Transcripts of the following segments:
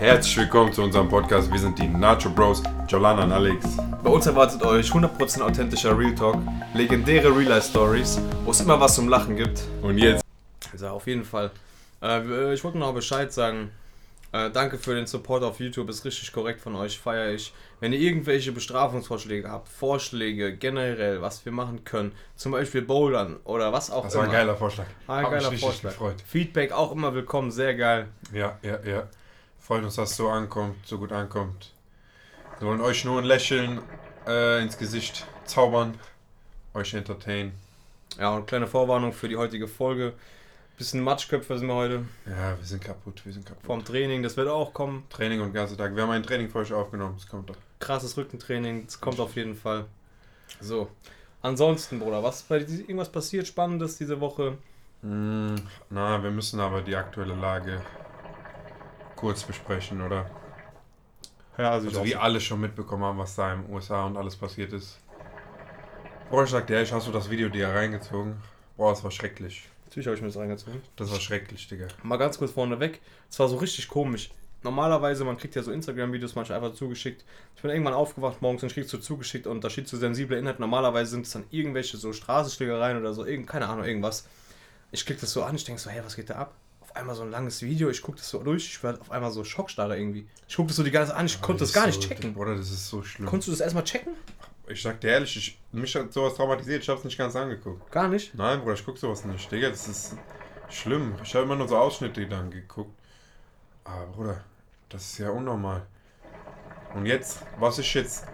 Herzlich willkommen zu unserem Podcast. Wir sind die Nacho Bros, Jolana und Alex. Bei uns erwartet euch 100% authentischer Real Talk, legendäre Real Life Stories, wo es immer was zum Lachen gibt. Und jetzt Also auf jeden Fall. Äh, ich wollte noch Bescheid sagen. Äh, danke für den Support auf YouTube, ist richtig korrekt von euch, feiere ich. Wenn ihr irgendwelche Bestrafungsvorschläge habt, Vorschläge generell, was wir machen können, zum Beispiel Bouldern oder was auch Das war immer. ein geiler Vorschlag. Ah, ein mich geiler richtig Vorschlag. gefreut. Feedback auch immer willkommen, sehr geil. Ja, ja, ja. Freut uns, dass es so ankommt, so gut ankommt. Wir wollen euch nur ein Lächeln äh, ins Gesicht zaubern, euch entertainen. Ja, und kleine Vorwarnung für die heutige Folge. Bisschen Matschköpfe sind wir heute Ja, wir sind kaputt, wir sind kaputt. vom Training, das wird auch kommen. Training und ganze Tag. Wir haben ein Training für euch aufgenommen, das kommt doch. krasses Rückentraining, das kommt auf jeden Fall. So. Ansonsten, Bruder, was bei irgendwas passiert Spannendes diese Woche? Mm, na, wir müssen aber die aktuelle Lage kurz besprechen, oder? Ja, Also wie alle schon mitbekommen haben, was da im USA und alles passiert ist. Boah, ich sag dir ehrlich, hast du das Video dir reingezogen? Boah, das war schrecklich. Natürlich habe ich mir das reingezogen. Das war schrecklich, Digga. Mal ganz kurz vorneweg. Es war so richtig komisch. Normalerweise, man kriegt ja so Instagram-Videos manchmal einfach zugeschickt. Ich bin irgendwann aufgewacht morgens und kriegst du zugeschickt und da steht so sensible Inhalt. Normalerweise sind es dann irgendwelche so Straßenschlägereien oder so, irgend, keine Ahnung, irgendwas. Ich klicke das so an, ich denke so, hey, was geht da ab? Auf einmal so ein langes Video, ich gucke das so durch, ich werde auf einmal so schockstarre irgendwie. Ich gucke das so die ganze Zeit an, ich konnte das gar nicht checken. Oder das ist so schlimm. Konntest du das erstmal checken? Ich sag dir ehrlich, ich, mich hat sowas traumatisiert, ich hab's nicht ganz angeguckt. Gar nicht? Nein, Bruder, ich guck sowas nicht, Digga, das ist schlimm. Ich habe immer nur so Ausschnitte dann geguckt. Aber Bruder, das ist ja unnormal. Und jetzt, was ich jetzt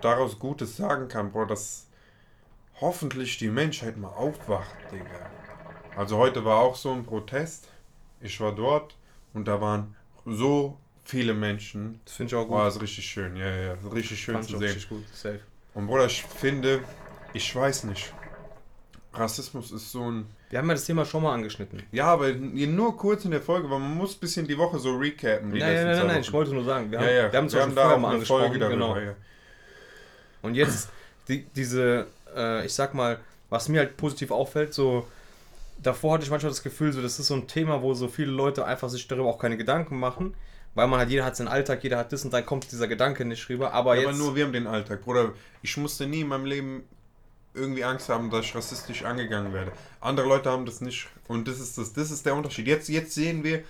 daraus Gutes sagen kann, Bruder, dass hoffentlich die Menschheit mal aufwacht, Digga. Also heute war auch so ein Protest. Ich war dort und da waren so viele Menschen. Das finde ich auch gut. Das ist richtig schön, ja, ja, ja. Richtig schön Fand zu sehen. richtig gut. Safe. Und Bruder, ich finde, ich weiß nicht. Rassismus ist so ein. Wir haben ja das Thema schon mal angeschnitten. Ja, aber nur kurz in der Folge, weil man muss ein bisschen die Woche so recappen. Die Nein, nein, nein, zwei nein, ich wollte nur sagen, wir haben, ja, ja. wir haben es wir haben schon da auch mal eine Folge darüber. Genau. Ja. Und jetzt die, diese, äh, ich sag mal, was mir halt positiv auffällt, so davor hatte ich manchmal das Gefühl, so das ist so ein Thema, wo so viele Leute einfach sich darüber auch keine Gedanken machen, weil man halt jeder hat seinen Alltag, jeder hat das und dann kommt dieser Gedanke nicht rüber. Aber Ja, jetzt aber nur wir haben den Alltag. Bruder, ich musste nie in meinem Leben irgendwie Angst haben, dass ich rassistisch angegangen werde. Andere Leute haben das nicht. Und das ist das, das ist der Unterschied. Jetzt, jetzt sehen wir,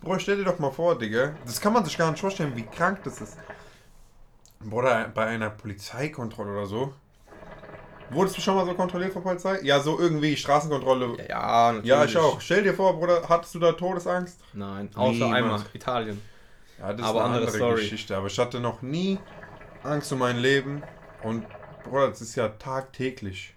Bruder, stell dir doch mal vor, Digga. Das kann man sich gar nicht vorstellen, wie krank das ist. Bruder, bei einer Polizeikontrolle oder so. Wurdest du schon mal so kontrolliert von Polizei? Ja, so irgendwie Straßenkontrolle. ja, ja, natürlich. Ja, ich auch. Stell dir vor, Bruder, hattest du da Todesangst? Nein, außer Niemals. einmal Italien. Ja, das Aber ist eine andere andere. Geschichte. Aber ich hatte noch nie Angst um mein Leben. Und Bruder, das ist ja tagtäglich.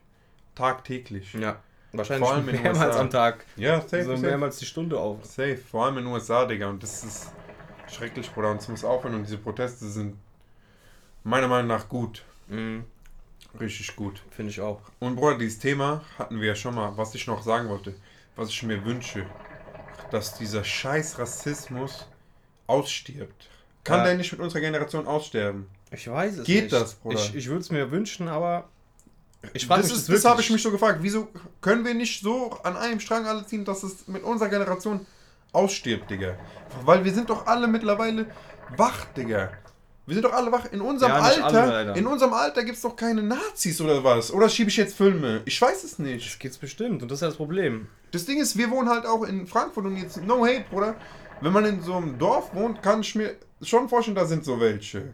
Tagtäglich. Ja, wahrscheinlich Vor allem in mehrmals USA. am Tag. Ja, safe, so safe. mehrmals die Stunde auf. safe. Vor allem in den USA, Digga. Und das ist schrecklich, Bruder. Und es muss aufhören. Und diese Proteste sind meiner Meinung nach gut. Mhm, Richtig gut. Finde ich auch. Und Bruder, dieses Thema hatten wir ja schon mal. Was ich noch sagen wollte. Was ich mir wünsche. Dass dieser scheiß Rassismus ausstirbt. Kann Ja. der nicht mit unserer Generation aussterben? Ich weiß es Geht nicht. das, Bruder? Ich, ich würde es mir wünschen, aber ich frage das mich ist, das das habe ich mich so gefragt. Wieso können wir nicht so an einem Strang alle ziehen, dass es mit unserer Generation ausstirbt, Digga? Weil wir sind doch alle mittlerweile wach, Digga. Wir sind doch alle wach. In unserem Ja, Alter, alle, in unserem Alter gibt es doch keine Nazis oder was? Oder schiebe ich jetzt Filme? Ich weiß es nicht. Das geht's bestimmt und das ist ja das Problem. Das Ding ist, wir wohnen halt auch in Frankfurt und jetzt, no hate, Bruder. Wenn man in so einem Dorf wohnt, kann ich mir schon vorstellen, da sind so welche.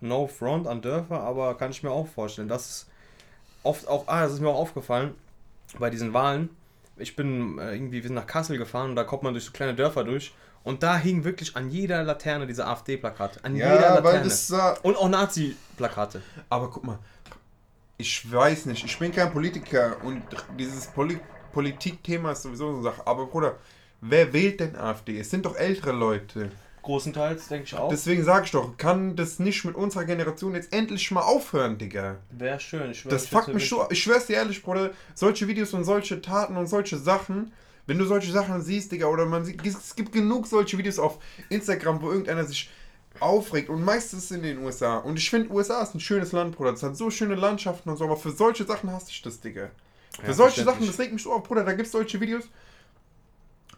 No front an Dörfer, aber kann ich mir auch vorstellen. Das ist oft auch, ah, das ist mir auch aufgefallen bei diesen Wahlen. Ich bin äh, irgendwie, wir sind nach Kassel gefahren und da kommt man durch so kleine Dörfer durch und da hing wirklich an jeder Laterne diese AfD-Plakate. An jeder Ja, Laterne. weil das sah, und auch Nazi-Plakate. Aber guck mal, ich weiß nicht, ich bin kein Politiker und dieses Poli Politikthema ist sowieso so eine Sache. Aber Bruder, wer wählt denn AfD? Es sind doch ältere Leute. Großenteils, denke ich auch. Deswegen sag ich doch, kann das nicht mit unserer Generation jetzt endlich mal aufhören, Digga? Wäre schön. Ich Das fuckt mich so. Ich schwör's dir ehrlich, Bruder, solche Videos und solche Taten und solche Sachen, wenn du solche Sachen siehst, Digga, oder man sieht, es gibt genug solche Videos auf Instagram, wo irgendeiner sich aufregt und meistens in den USA. Und ich finde, USA ist ein schönes Land, Bruder. Das hat so schöne Landschaften und so, aber für solche Sachen hasse ich das, Digga. Für Ja, solche Sachen, das regt mich so auf, Bruder. Da gibt es solche Videos.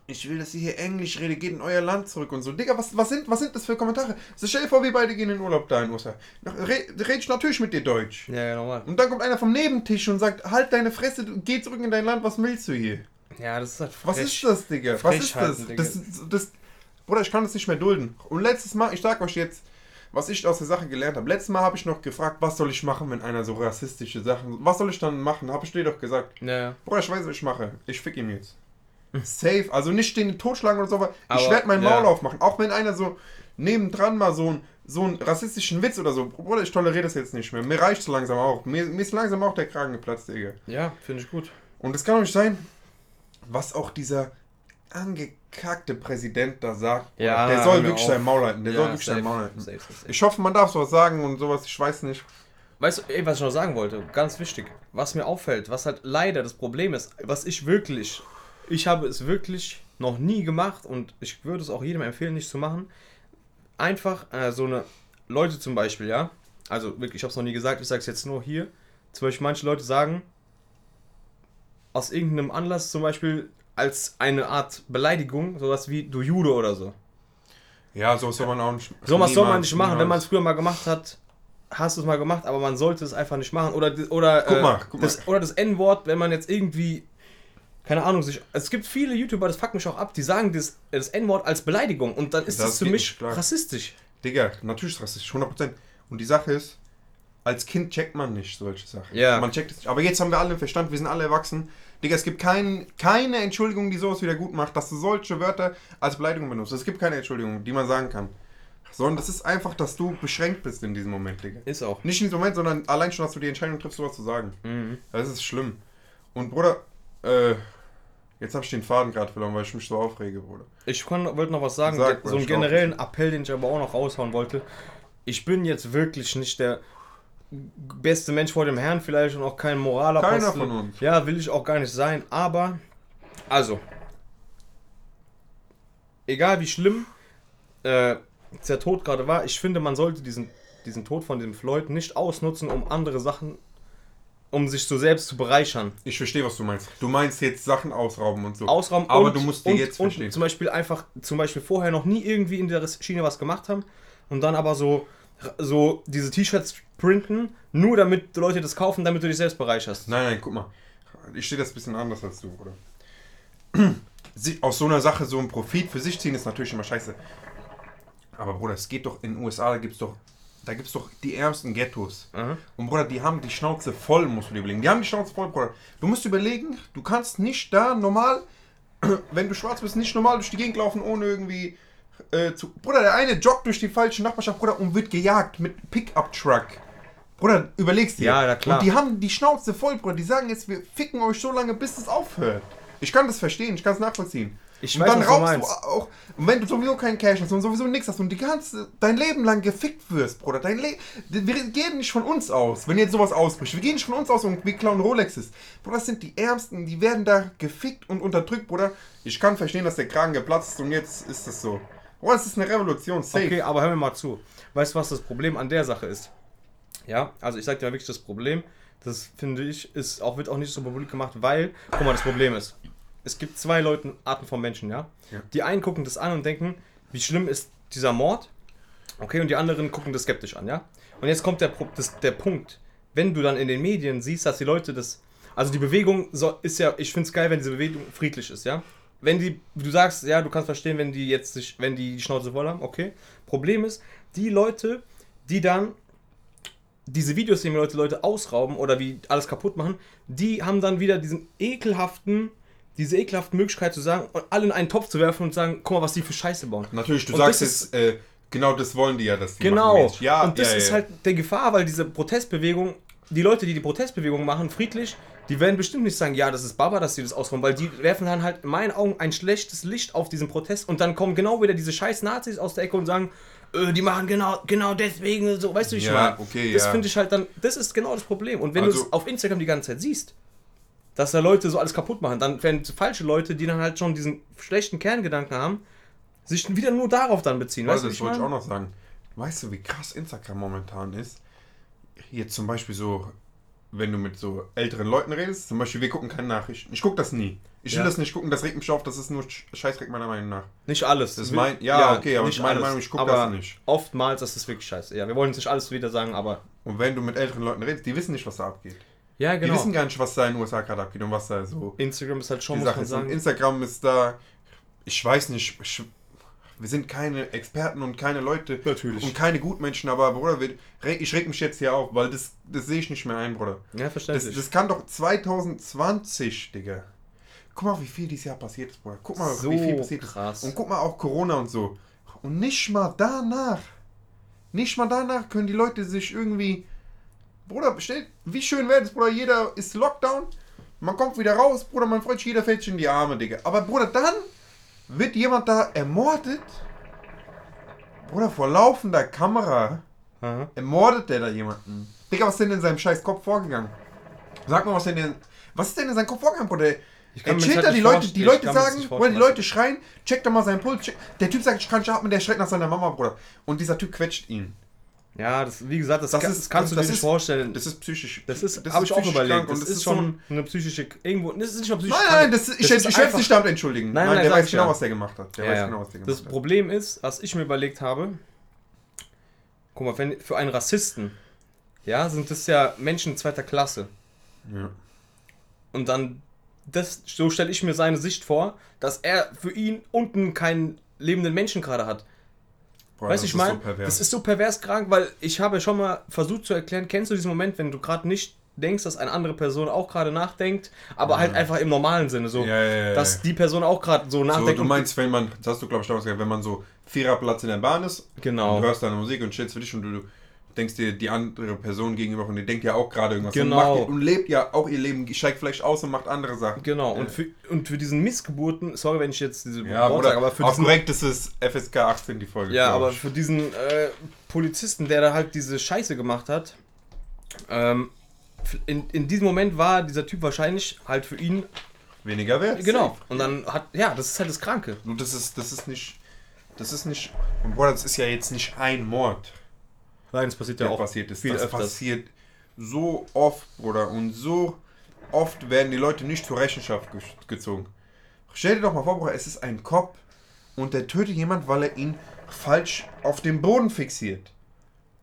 ich will, dass ihr hier Englisch redet, geht in euer Land zurück und so. Digga, was, was, sind, was sind das für Kommentare? So, stell dir vor, wir beide gehen in den Urlaub da in USA. Re, red ich natürlich mit dir Deutsch. Ja, ja, normal. Und dann kommt einer vom Nebentisch und sagt, halt deine Fresse, geh zurück in dein Land, was willst du hier? Ja, das ist halt Was frech. ist das, Digga? Was ist das? Das, das? Bruder, ich kann das nicht mehr dulden. Und letztes Mal, ich sag euch jetzt, was ich aus der Sache gelernt habe. Letztes Mal habe ich noch gefragt, was soll ich machen, wenn einer so rassistische Sachen. Was soll ich dann machen? Habe ich dir doch gesagt. Ja, ja. Bruder, ich weiß, was ich mache. Ich fick ihn jetzt. Safe. Also nicht den totschlagen oder so, aber, ich werde mein ja. Maul aufmachen. Auch wenn einer so nebendran mal so, ein, so einen rassistischen Witz oder so. Bruder, ich toleriere das jetzt nicht mehr. Mir reicht so langsam auch. Mir, mir ist langsam auch der Kragen geplatzt, Digga. Ja, finde ich gut. Und es kann doch nicht sein, was auch dieser angekackte Präsident da sagt. Ja, der soll wirklich sein Maul halten. Der Ja, soll wirklich sein Maul halten. safe, safe, safe. Ich hoffe, man darf sowas sagen und sowas. Ich weiß nicht. Weißt du, ey, was ich noch sagen wollte, ganz wichtig, was mir auffällt, was halt leider das Problem ist, was ich wirklich, ich habe es wirklich noch nie gemacht und ich würde es auch jedem empfehlen, nicht zu machen. Einfach äh, so eine Leute zum Beispiel, ja, also wirklich, ich habe es noch nie gesagt, ich sage es jetzt nur hier. Zum Beispiel manche Leute sagen, aus irgendeinem Anlass zum Beispiel als eine Art Beleidigung, sowas wie du Jude oder so. Ja, so soll man auch nicht. So was soll man nicht machen, wenn man es früher mal gemacht hat. Hast du es mal gemacht, aber man sollte es einfach nicht machen. Oder, oder, Guck äh, mal, guck das, oder das N-Wort, wenn man jetzt irgendwie, keine Ahnung, sich. Es gibt viele YouTuber, das fuckt mich auch ab, die sagen das, das N-Wort als Beleidigung und dann ist Das das, für mich rassistisch. Digga, natürlich ist rassistisch, 100%. Und die Sache ist, als Kind checkt man nicht solche Sachen. Ja. Man checkt es nicht. Aber jetzt haben wir alle Verstand, wir sind alle erwachsen. Digga, es gibt kein, keine Entschuldigung, die sowas wieder gut macht, dass du solche Wörter als Beleidigung benutzt. Es gibt keine Entschuldigung, die man sagen kann. Sondern das ist einfach, dass du beschränkt bist in diesem Moment, Digga. Ist auch. Nicht in diesem Moment, sondern allein schon, dass du die Entscheidung triffst, sowas zu sagen. Mhm. Das ist schlimm. Und Bruder, äh, jetzt habe ich den Faden gerade verloren, weil ich mich so aufrege, Bruder. Ich kann, wollte noch was sagen, Sag, so einen generellen Appell, den ich aber auch noch raushauen wollte. Ich bin jetzt wirklich nicht der beste Mensch vor dem Herrn, vielleicht und auch kein Moralapostel. Keiner von uns. Ja, will ich auch gar nicht sein, aber also egal wie schlimm äh, der Tod gerade war, ich finde, man sollte diesen, diesen Tod von dem Floyd nicht ausnutzen, um andere Sachen, um sich so selbst zu bereichern. Ich verstehe, was du meinst. Du meinst jetzt Sachen ausrauben und so. Ausraum Aber und, du musst dir und, jetzt und verstehen. zum Beispiel einfach, zum Beispiel vorher noch nie irgendwie in der Schiene was gemacht haben und dann aber so, so diese T-Shirts printen, nur damit die Leute das kaufen, damit du dich selbst bereicherst. Nein, nein, guck mal. Ich sehe das ein bisschen anders als du, Bruder. Sie- Aus so einer Sache so einen Profit für sich ziehen ist natürlich immer scheiße. Aber Bruder, es geht doch in den USA, da gibt's doch, da gibt's doch die ärmsten Ghettos. Aha. Und Bruder, die haben die Schnauze voll, musst du dir überlegen. Die haben die Schnauze voll, Bruder. Du musst überlegen, du kannst nicht da normal, wenn du schwarz bist, nicht normal durch die Gegend laufen, ohne irgendwie äh, zu. Bruder, der eine joggt durch die falsche Nachbarschaft, Bruder, und wird gejagt mit Pickup-Truck. Bruder, überlegst dir. Ja, ja, klar. Und die haben die Schnauze voll, Bruder. Die sagen jetzt, wir ficken euch so lange, bis es aufhört. Ich kann das verstehen, ich kann es nachvollziehen. Ich und weiß, dann was du raubst du meinst. auch, und wenn du sowieso keinen Cash hast und sowieso nichts hast und die ganze, dein Leben lang gefickt wirst, Bruder, dein wir gehen nicht von uns aus, wenn jetzt sowas ausbricht. Wir gehen nicht von uns aus und wir klauen Rolexes. Bruder, das sind die Ärmsten, die werden da gefickt und unterdrückt, Bruder. Ich kann verstehen, dass der Kragen geplatzt ist und jetzt ist es so. Bruder, das ist eine Revolution, safe. Okay, aber hör mir mal zu. Weißt du, was das Problem an der Sache ist? Ja, also ich sag dir mal wirklich das Problem, das finde ich, ist auch, wird auch nicht so publik gemacht, weil, guck mal, das Problem ist, es gibt zwei Leute, Arten von Menschen, ja? Ja. Die einen gucken das an und denken, wie schlimm ist dieser Mord, okay, und die anderen gucken das skeptisch an, ja? Und jetzt kommt der, das, der Punkt, wenn du dann in den Medien siehst, dass die Leute das, also die Bewegung so, ist ja, ich finde es geil, wenn diese Bewegung friedlich ist, ja? Wenn die, du sagst, ja, du kannst verstehen, wenn die jetzt sich, wenn die die Schnauze voll haben, okay. Problem ist, die Leute, die dann diese Videos, die mir Leute, Leute ausrauben oder wie alles kaputt machen, die haben dann wieder diesen ekelhaften, diese ekelhafte Möglichkeit zu sagen und alle in einen Topf zu werfen und sagen, guck mal, was die für Scheiße bauen. Natürlich, du Und sagst jetzt, äh, genau das wollen die ja, dass die Genau. Ja, und das ja, ist ja. halt der Gefahr, weil diese Protestbewegung, die Leute, die die Protestbewegung machen, friedlich, die werden bestimmt nicht sagen, ja, das ist Baba, dass sie das ausräumen, weil die werfen dann halt in meinen Augen ein schlechtes Licht auf diesen Protest und dann kommen genau wieder diese scheiß Nazis aus der Ecke und sagen, äh, die machen genau, genau deswegen so, weißt du, wie ich Ja, meine? okay, das ja. finde ich halt dann, das ist genau das Problem. Und wenn du Also- es auf Instagram die ganze Zeit siehst, dass da Leute so alles kaputt machen, dann werden falsche Leute, die dann halt schon diesen schlechten Kerngedanken haben, sich wieder nur darauf dann beziehen. Weißt Weißt du, du, das wollte ich auch noch sagen. Weißt du, wie krass Instagram momentan ist? Jetzt zum Beispiel so wenn du mit so älteren Leuten redest, zum Beispiel, wir gucken keine Nachrichten. Ich gucke das nie. Ich will Ja. das nicht gucken, das regt mich auf, das ist nur Sch- Scheißdreck meiner Meinung nach. Nicht alles. Das ist mein- ja, okay, aber nicht meine alles. Meinung, ich guck aber das nicht. Oftmals ist es wirklich scheiße. Ja, wir wollen jetzt nicht alles wieder sagen, aber. Und wenn du mit älteren Leuten redest, die wissen nicht, was da abgeht. Ja, Die genau. wissen gar nicht, was da in den USA gerade abgeht und was da so Instagram ist halt schon, die muss Sachen man sagen. Instagram ist da, ich weiß nicht, ich, wir sind keine Experten und keine Leute Natürlich. und keine Gutmenschen, aber Bruder, wir, ich reg mich jetzt hier auf, weil das, das sehe ich nicht mehr ein, Bruder. Ja, Das, verständlich. das kann doch 2020, Digga. Guck mal, wie viel dieses Jahr passiert ist, Bruder. Guck mal, So wie viel passiert krass. ist. Und guck mal auch Corona und so. Und nicht mal danach, nicht mal danach können die Leute sich irgendwie. Bruder, stell, wie schön wäre das, Bruder, jeder ist Lockdown, man kommt wieder raus, Bruder, man freut sich, jeder fällt sich in die Arme, Digga. Aber Bruder, dann wird jemand da ermordet. Bruder, vor laufender Kamera Aha. ermordet der da jemanden. Digga, was ist denn in seinem scheiß Kopf vorgegangen? Sag mal, was denn in, was ist denn in seinem Kopf vorgegangen, Bruder? Ich kann Er mir chillt da, halt die Leute, die Leute sagen, Bruder, die. Leute schreien, check doch mal seinen Puls. Check. Der Typ sagt, ich kann nicht atmen, der schreit nach seiner Mama, Bruder. Und dieser Typ quetscht ihn. Ja, das, wie gesagt, das, Das kann, ist- das kannst das- du das dir nicht ist- vorstellen. Das ist psychisch. Das ist, das habe ich auch überlegt. krank Das und ist, schon eine psychische, irgendwo, das ist nicht mal psychisch Nein, nein, das, ich, Das ist werde einfach- nicht damit entschuldigen. Nein, Nein, nein, der weiß genau, was der gemacht hat. Der Ja, weiß genau, was der Das gemacht hat. Problem ist, was ich mir überlegt habe, guck mal, wenn, für einen Rassisten, ja, sind das ja Menschen zweiter Klasse. Ja. Und dann, das, so stelle ich mir seine Sicht vor, dass er für ihn unten keinen lebenden Menschen gerade hat. Boah, weißt du, ich ist meine, so pervers. das ist so pervers krank, weil ich habe schon mal versucht zu erklären, kennst du diesen Moment, wenn du gerade nicht denkst, dass eine andere Person auch gerade nachdenkt, aber halt einfach im normalen Sinne, so, Ja, ja, ja, dass ja. die Person auch gerade so So, nachdenkt. du und- meinst, wenn man, das hast du glaube ich damals gesagt, wenn man so Viererplatz in der Bahn ist, Genau. und du hörst deine Musik und chillst für dich und du denkst dir die andere Person gegenüber und die denkt ja auch gerade irgendwas Genau. und, macht, und lebt ja auch ihr Leben, steigt vielleicht aus und macht andere Sachen. Genau, und für, und für diesen Missgeburten, sorry, wenn ich jetzt diese Ja, Wort sage, aber für auch diesen, korrekt ist es FSK 18 die Folge. ja, aber für diesen äh, Polizisten, der da halt diese Scheiße gemacht hat, ähm, in, in diesem Moment war dieser Typ wahrscheinlich halt für ihn, weniger wert. genau, und dann hat, ja, das ist halt das Kranke. Und das ist, das ist nicht, das ist nicht, und Bruder, das ist ja jetzt nicht ein Mord, Nein, es passiert der passiert ist. viel das öfters. passiert so oft, Bruder, und so oft werden die Leute nicht zur Rechenschaft ge gezogen. Stell dir doch mal vor, Bruder, es ist ein Cop und der tötet jemand, weil er ihn falsch auf dem Boden fixiert.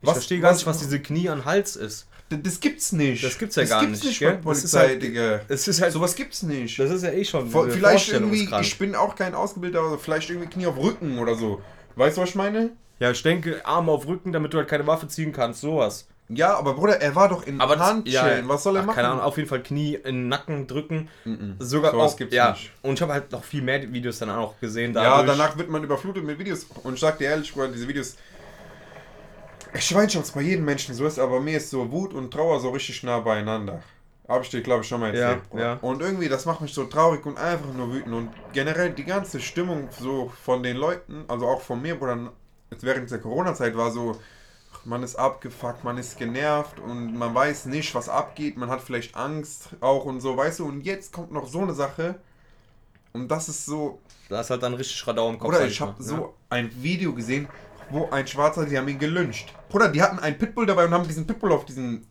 Ich verstehe gar nicht, was diese Knie an Hals ist. Das gibt's nicht. Das gibt's ja gar gibt's nicht, gell? Das ist Polizei, halt- Digga. Es ist halt, Sowas gibt's nicht. das ist ja eh schon Vor- vielleicht irgendwie, ich bin auch kein Ausgebildeter, aber vielleicht irgendwie Knie auf Rücken oder so. Weißt du, was ich meine? Ja, ich denke, Arme auf Rücken, damit du halt keine Waffe ziehen kannst, sowas. Ja, aber Bruder, er war doch in Aber das- Handschellen. Was soll er ach, machen? Keine Ahnung, auf jeden Fall Knie in den Nacken drücken. Mhm. Sogar Sowas auch, gibt's ja. nicht. Und ich habe halt noch viel mehr Videos dann auch gesehen. Ja, dadurch. danach wird man überflutet mit Videos. Und ich sag dir ehrlich, Bruder, diese Videos. Ich weiß schon, dass es bei jedem Menschen so ist, aber mir ist so Wut und Trauer so richtig nah beieinander. Hab ich dir, glaube ich, schon mal erzählt. Ja, ja. Und irgendwie, das macht mich so traurig und einfach nur wütend. Und generell die ganze Stimmung so von den Leuten, also auch von mir, Bruder, jetzt während der Corona-Zeit war so, man ist abgefuckt, man ist genervt und man weiß nicht, was abgeht. Man hat vielleicht Angst auch und so, weißt du. Und jetzt kommt noch so eine Sache. Und das ist so, Da ist halt dann richtig Radau im Kopf. Bruder, sag ich habe so ein Video gesehen, wo ein Schwarzer, die haben ihn gelyncht. Bruder, die hatten einen Pitbull dabei und haben diesen Pitbull auf diesen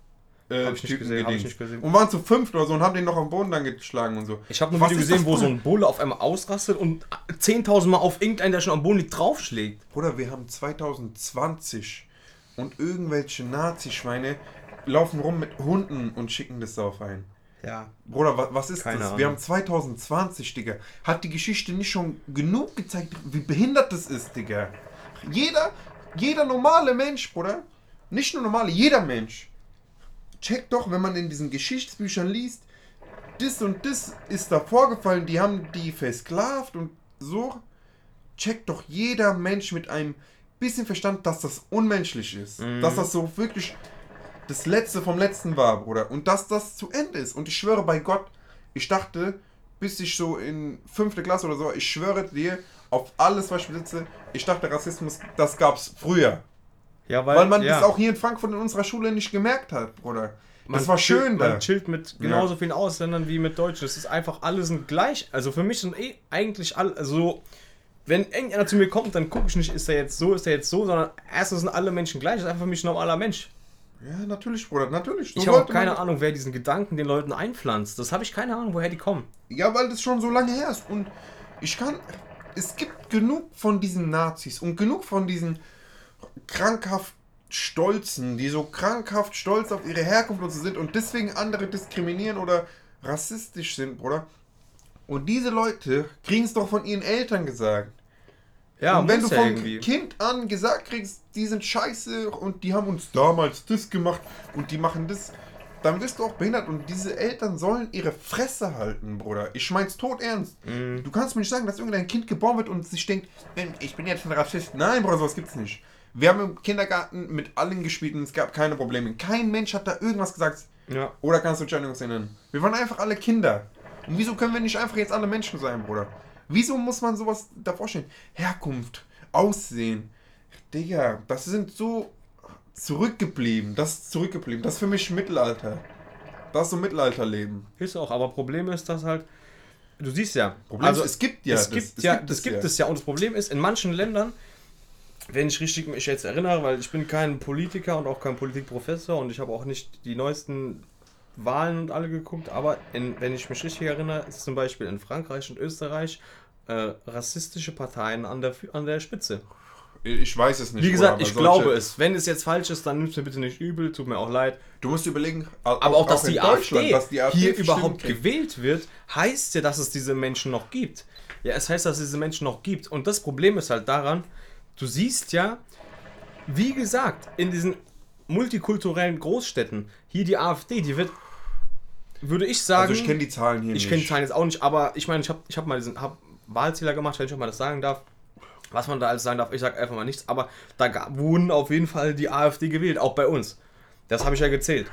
äh, Hab ich nicht Typen gesehen, gesehen. Und waren zu fünft oder so und haben den noch am Boden dann geschlagen und so. Ich habe Was Video gesehen, wo so ein Bulle auf einmal ausrastet und 10.000 Mal auf irgendeinen, der schon am Boden liegt, draufschlägt. Bruder, wir haben 2020 und irgendwelche Nazi-Schweine laufen rum mit Hunden und schicken das auf ein. Ja. Bruder, wa was ist Keine das? Ahnung. Wir haben 2020, Digga. Hat die Geschichte nicht schon genug gezeigt, wie behindert das ist, Digga? Jeder, jeder normale Mensch, Bruder, nicht nur normale, jeder Mensch, checkt doch, wenn man in diesen Geschichtsbüchern liest, das und das ist da vorgefallen, die haben die versklavt und so. Checkt doch jeder Mensch mit einem bisschen Verstand, dass das unmenschlich ist. Mhm. Dass das so wirklich das Letzte vom Letzten war, Bruder. Und dass das zu Ende ist. Und ich schwöre bei Gott, ich dachte, bis ich so in fünfte Klasse oder so, ich schwöre dir auf alles, was ich besitze, ich dachte, Rassismus, das gab's früher. Ja, Weil man ja. das auch hier in Frankfurt in unserer Schule nicht gemerkt hat, Bruder. Man das war chillt- schön da. Man chillt mit genauso vielen Ausländern wie mit Deutschen. Es ist einfach, alle sind gleich. Also für mich sind eh eigentlich alle, also wenn irgendeiner zu mir kommt, dann gucke ich nicht, ist er jetzt so, ist er jetzt so, sondern erstens sind alle Menschen gleich. Das ist einfach für mich ein normaler Mensch. Ja, natürlich, Bruder, natürlich. So ich habe keine Ahnung, wer diesen Gedanken den Leuten einpflanzt. Das habe ich keine Ahnung, woher die kommen. Ja, weil das schon so lange her ist. Und ich kann. Es gibt genug von diesen Nazis und genug von diesen krankhaft Stolzen, die so krankhaft stolz auf ihre Herkunft und so sind und deswegen andere diskriminieren oder rassistisch sind, Bruder. Und diese Leute kriegen es doch von ihren Eltern gesagt. Ja, und wenn du ja vom irgendwie. Kind an gesagt kriegst, die sind scheiße und die haben uns damals das gemacht und die machen das, dann wirst du auch behindert und diese Eltern sollen ihre Fresse halten, Bruder. Ich mein's tot ernst. Mhm. Du kannst mir nicht sagen, dass irgendein Kind geboren wird und sich denkt, ich bin jetzt ein Rassist. Nein, Bruder, sowas gibt's nicht. Wir haben im Kindergarten mit allen gespielt und es gab keine Probleme. Kein Mensch hat da irgendwas gesagt. Ja. Oder kannst du dich an irgendwas erinnern? Wir waren einfach alle Kinder. Und wieso können wir nicht einfach jetzt alle Menschen sein, Bruder? Wieso muss man sowas davor stellen? Herkunft, Aussehen. Digga, das sind so zurückgeblieben. Das ist zurückgeblieben. Das ist für mich Mittelalter. Das ist so Mittelalterleben. Ist auch, aber Problem ist, dass halt. Du siehst ja. Problem ist, es gibt ja Es das- gibt es ja, gibt das es gibt ja. es ja. Und das Problem ist, in manchen Ländern, wenn ich richtig mich jetzt erinnere, weil ich bin kein Politiker und auch kein Politikprofessor und ich habe auch nicht die neuesten Wahlen und alle geguckt, aber in, wenn ich mich richtig erinnere, ist zum Beispiel in Frankreich und Österreich äh, rassistische Parteien an der, an der Spitze. Ich weiß es nicht. Wie gesagt, ich glaube es. Wenn es jetzt falsch ist, dann nimm's mir bitte nicht übel, tut mir auch leid. Du musst überlegen, Aber auch, dass in die, AfD dass die AfD hier überhaupt kriegt. gewählt wird, heißt ja, dass es diese Menschen noch gibt. Ja, es heißt, dass es diese Menschen noch gibt. Und das Problem ist halt daran, du siehst ja, wie gesagt, in diesen multikulturellen Großstädten, hier die AfD, die wird, würde ich sagen, Also ich kenne die Zahlen hier ich nicht. kenne die Zahlen jetzt auch nicht, aber ich meine, ich habe ich hab mal diesen hab Wahlzähler gemacht, wenn ich auch mal das sagen darf. Was man da alles sagen darf, ich sage einfach mal nichts, aber da wurden auf jeden Fall die AfD gewählt, auch bei uns. Das habe ich ja gezählt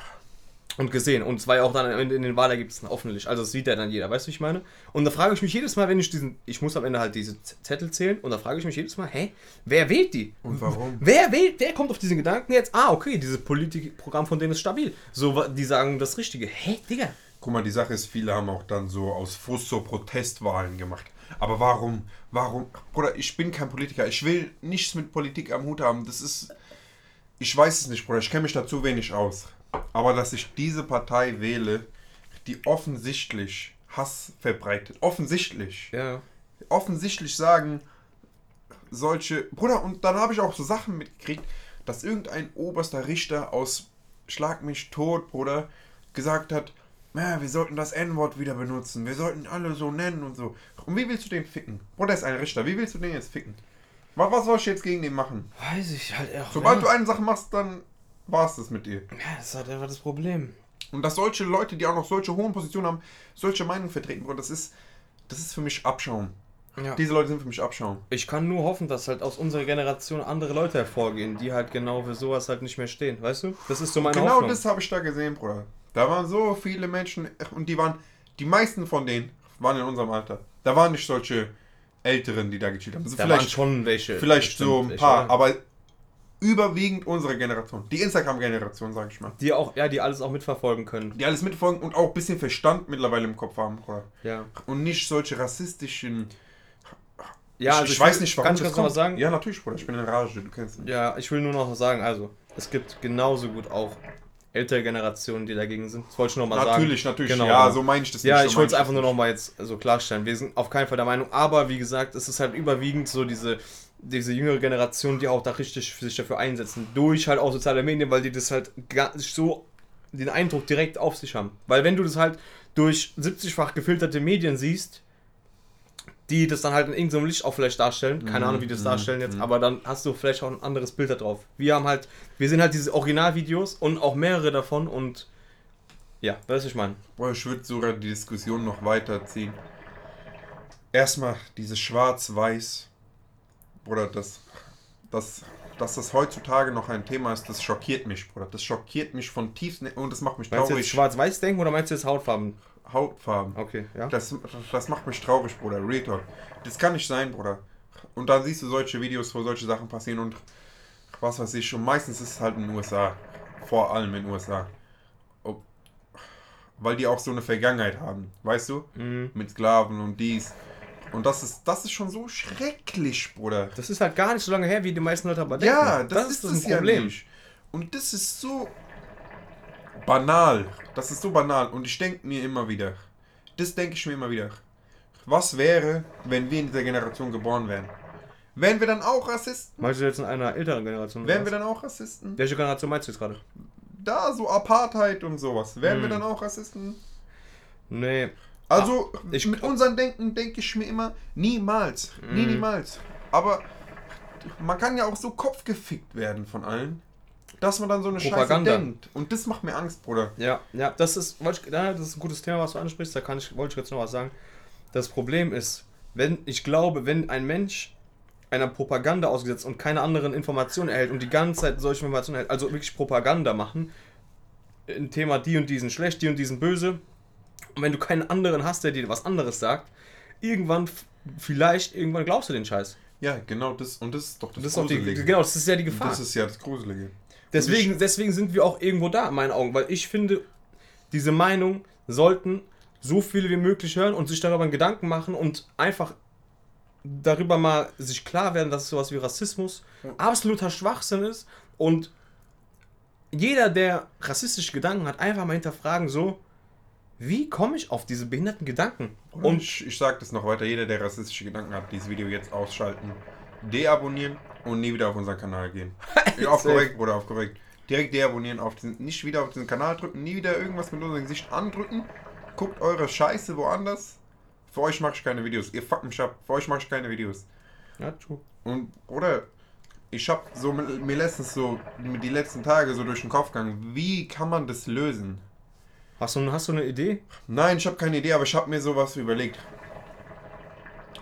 und gesehen. Und es war ja auch dann Ende in den Wahlergebnissen öffentlich. Also das sieht ja dann jeder, weißt du, wie ich meine? Und da frage ich mich jedes Mal, wenn ich diesen, ich muss am Ende halt diese Zettel zählen und da frage ich mich jedes Mal, hä, wer wählt die? Und warum? Wer wählt, wer kommt auf diesen Gedanken jetzt? Ah, okay, dieses Politikprogramm von denen ist stabil. So, die sagen das Richtige. Hä, Digga? Guck mal, die Sache ist, viele haben auch dann so aus Frust so Protestwahlen gemacht. Aber warum? Warum? Bruder, ich bin kein Politiker. Ich will nichts mit Politik am Hut haben. Das ist. Ich weiß es nicht, Bruder. Ich kenne mich da zu wenig aus. Aber dass ich diese Partei wähle, die offensichtlich Hass verbreitet. Offensichtlich. Ja. offensichtlich sagen, solche. Bruder, und dann habe ich auch so Sachen mitgekriegt, dass irgendein oberster Richter aus Schlag mich tot, Bruder, gesagt hat, na, wir sollten das N-Wort wieder benutzen, wir sollten alle so nennen und so. Und wie willst du den ficken? Bruder ist ein Richter, wie willst du den jetzt ficken? Was, was soll ich jetzt gegen den machen? Weiß ich halt auch. Sobald ja. du eine Sache machst, dann war es das mit dir. Ja, das ist halt einfach das Problem. Und dass solche Leute, die auch noch solche hohen Positionen haben, solche Meinungen vertreten, Bruder, das ist, das ist für mich Abschaum. Ja. Diese Leute sind für mich Abschaum. Ich kann nur hoffen, dass halt aus unserer Generation andere Leute hervorgehen, die halt genau für sowas halt nicht mehr stehen, weißt du? Das ist so meine Genau Hoffnung. das habe ich da gesehen, Bruder. Da waren so viele Menschen und die waren, die meisten von denen waren in unserem Alter. Da waren nicht solche Älteren, die da gechillt haben. Also da waren vielleicht schon welche. vielleicht so ein paar, welche, aber überwiegend unsere Generation. Die Instagram-Generation, sag ich mal. Die auch, ja, die alles auch mitverfolgen können. Die alles mitfolgen und auch ein bisschen Verstand mittlerweile im Kopf haben, Bruder. Ja. Und nicht solche rassistischen. Ja, ich, also ich weiß will- nicht, warum Kann ich das noch was sagen? Ja, natürlich, Bruder. Ich bin in Rage, du kennst mich. Ja, ich will nur noch sagen. Also, es gibt genauso gut auch ältere Generationen, die dagegen sind. Das wollte ich noch mal sagen. Natürlich, natürlich. Genau. Ja, so meine ich das Ja, nicht. so ich meine wollte es einfach nur nicht. noch mal jetzt so klarstellen. Wir sind auf keinen Fall der Meinung, aber wie gesagt, es ist halt überwiegend so diese, diese jüngere Generation, die auch da richtig für sich dafür einsetzen. Durch halt auch soziale Medien, weil die das halt gar nicht so den Eindruck direkt auf sich haben. Weil wenn du das halt durch 70-fach gefilterte Medien siehst, die das dann halt in irgendeinem Licht auch vielleicht darstellen, keine Mhm, Ahnung, wie die das mhm, darstellen jetzt, mhm. aber dann hast du vielleicht auch ein anderes Bild da drauf. Wir haben halt, wir sehen halt diese Originalvideos und auch mehrere davon und ja, weißt du, was ich meine? Boah, ich würde sogar die Diskussion noch weiterziehen. Erstmal dieses Schwarz-Weiß, Bruder, das, das, dass das heutzutage noch ein Thema ist, das schockiert mich, Bruder. Das schockiert mich von tiefsten und das macht mich Meinst du jetzt traurig. schwarz-weiß denken oder meinst du jetzt Hautfarben? Hautfarben. Okay, ja. Das, das macht mich traurig, Bruder. Real Talk. Das kann nicht sein, Bruder. Und dann siehst du solche Videos, wo solche Sachen passieren und was weiß ich. Und meistens ist es halt in den USA. Vor allem in den USA. Weil die auch so eine Vergangenheit haben. Weißt du? Mhm. Mit Sklaven und dies. Und das ist, das ist schon so schrecklich, Bruder. Das ist halt gar nicht so lange her, wie die meisten Leute aber denken. Ja, das, ist das es ja nicht. Und das ist so. banal. Das ist so banal. Und ich denke mir immer wieder, das denke ich mir immer wieder. Was wäre, wenn wir in dieser Generation geboren wären? Wären wir dann auch Rassisten? Meinst du jetzt in einer älteren Generation? Wären wir dann auch Rassisten? Welche Generation meinst du jetzt gerade? Da, so Apartheid und sowas. Wären wir Hm. dann auch Rassisten? Nee. Also, ich- mit unserem Denken denke ich mir immer, niemals. Nie, Mhm. niemals. Aber man kann ja auch so kopfgefickt werden von allen, dass man dann so eine Propaganda. Scheiße denkt. Und das macht mir Angst, Bruder. Ja, ja, das ist, ich, das ist ein gutes Thema, was du ansprichst. Da kann ich, wollte ich jetzt noch was sagen. Das Problem ist, wenn ich glaube, wenn ein Mensch einer Propaganda ausgesetzt und keine anderen Informationen erhält und die ganze Zeit solche Informationen erhält, also wirklich Propaganda machen, ein Thema die und die sind schlecht, die und die sind böse, und wenn du keinen anderen hast, der dir was anderes sagt, irgendwann, vielleicht, irgendwann glaubst du den Scheiß. Ja, genau das. Und das ist doch das, Das ist auch die, Gruselige. genau, das ist ja die Und Gefahr. Das ist ja das Gruselige. Deswegen, deswegen sind wir auch irgendwo da, in meinen Augen, weil ich finde, diese Meinung sollten so viele wie möglich hören und sich darüber Gedanken machen und einfach darüber mal sich klar werden, dass sowas wie Rassismus absoluter Schwachsinn ist und jeder, der rassistische Gedanken hat, einfach mal hinterfragen, so, wie komme ich auf diese behinderten Gedanken? Und Und ich, ich sage das noch weiter, jeder, der rassistische Gedanken hat, dieses Video jetzt ausschalten, deabonnieren und nie wieder auf unseren Kanal gehen. ja, auf korrekt, Bruder, auf korrekt. Direkt deabonnieren, auf diesen, nicht wieder auf diesen Kanal drücken, nie wieder irgendwas mit unserem Gesicht andrücken. Guckt eure Scheiße woanders. Für euch mache ich keine Videos. Ihr fuckt mich ab. Für euch mache ich keine Videos. ja, true. Und, oder, ich habe so mit- mir letztens so, die letzten Tage so durch den Kopf gegangen, wie kann man das lösen? Hast du, hast du eine Idee? Nein, ich habe keine Idee, aber ich habe mir sowas überlegt.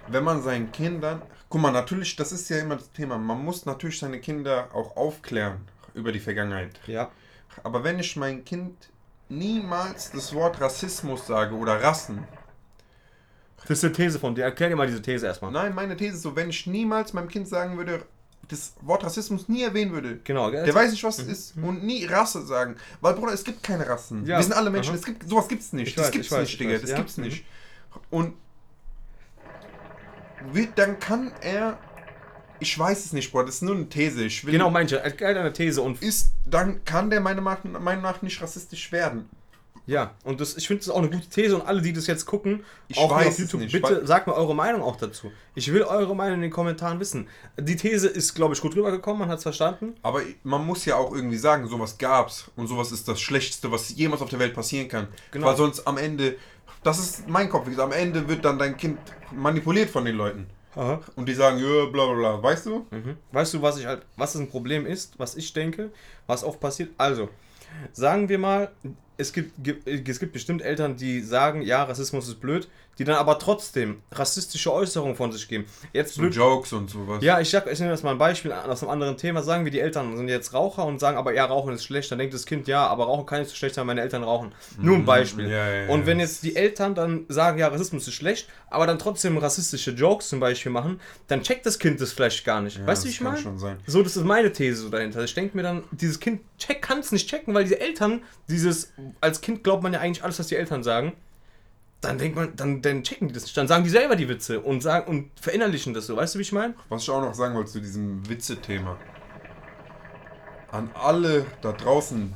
Wenn man seinen Kindern, guck mal, natürlich, das ist ja immer das Thema, man muss natürlich seine Kinder auch aufklären über die Vergangenheit. Ja. Aber wenn ich mein Kind niemals das Wort Rassismus sage oder Rassen, Das ist eine These von dir. Erklär dir mal diese These erstmal. nein, meine These ist so, wenn ich niemals meinem Kind sagen würde, das Wort Rassismus nie erwähnen würde, Genau, gell? der weiß nicht, was es ist und nie Rasse sagen. Weil, Bruder, es gibt keine Rassen. Ja, Wir sind alle Menschen. aha. Es gibt, sowas gibt's nicht. Ich das weiß, gibt's ich weiß, nicht, ich Digga. Das ja. gibt's Mhm. nicht. Und wird, dann kann er. Ich weiß es nicht, Bruder. Das ist nur eine These. Ich will, Genau, manche. Deine These und Ist, dann kann der meiner Meinung nach nicht rassistisch werden. Ja, und das, ich finde das auch eine gute These und alle, die das jetzt gucken, Ich auch weiß auf YouTube, nicht, bitte sagt mir eure Meinung auch dazu. Ich will eure Meinung in den Kommentaren wissen. Die These ist, glaube ich, gut rübergekommen, man hat es verstanden. Aber man muss ja auch irgendwie sagen, sowas gab's. Und sowas ist das Schlechteste, was jemals auf der Welt passieren kann. Genau. Weil sonst am Ende. Das ist mein Kopf. wie gesagt, Am Ende wird dann dein Kind manipuliert von den Leuten. Und die sagen, ja, bla bla bla. Weißt du? Mhm. Weißt du, was ich halt, was ein Problem ist, was ich denke, was oft passiert? Also, sagen wir mal, es gibt, es gibt bestimmt Eltern, die sagen, ja, Rassismus ist blöd, die dann aber trotzdem rassistische Äußerungen von sich geben. Jetzt So blöd, Jokes und sowas. Ja, ich, sag, ich nehme das mal ein Beispiel aus einem anderen Thema. Sagen wir, die Eltern sind jetzt Raucher und sagen, aber ja, Rauchen ist schlecht. Dann denkt das Kind, ja, aber Rauchen kann nicht so schlecht sein, meine Eltern rauchen. Nur ein Beispiel. ja, ja, und wenn jetzt die Eltern dann sagen, ja, Rassismus ist schlecht, aber dann trotzdem rassistische Jokes zum Beispiel machen, dann checkt das Kind das vielleicht gar nicht. Weißt du, wie das ich kann meine? schon sein. So, das ist meine These so dahinter. Ich denke mir dann, dieses Kind kann es nicht checken, weil diese Eltern, dieses, als Kind glaubt man ja eigentlich alles, was die Eltern sagen. Dann denkt man, dann, dann checken die das nicht. Dann sagen die selber die Witze und sagen und verinnerlichen das so. Weißt du, wie ich meine? Was ich auch noch sagen wollte zu diesem Witze-Thema. An alle da draußen,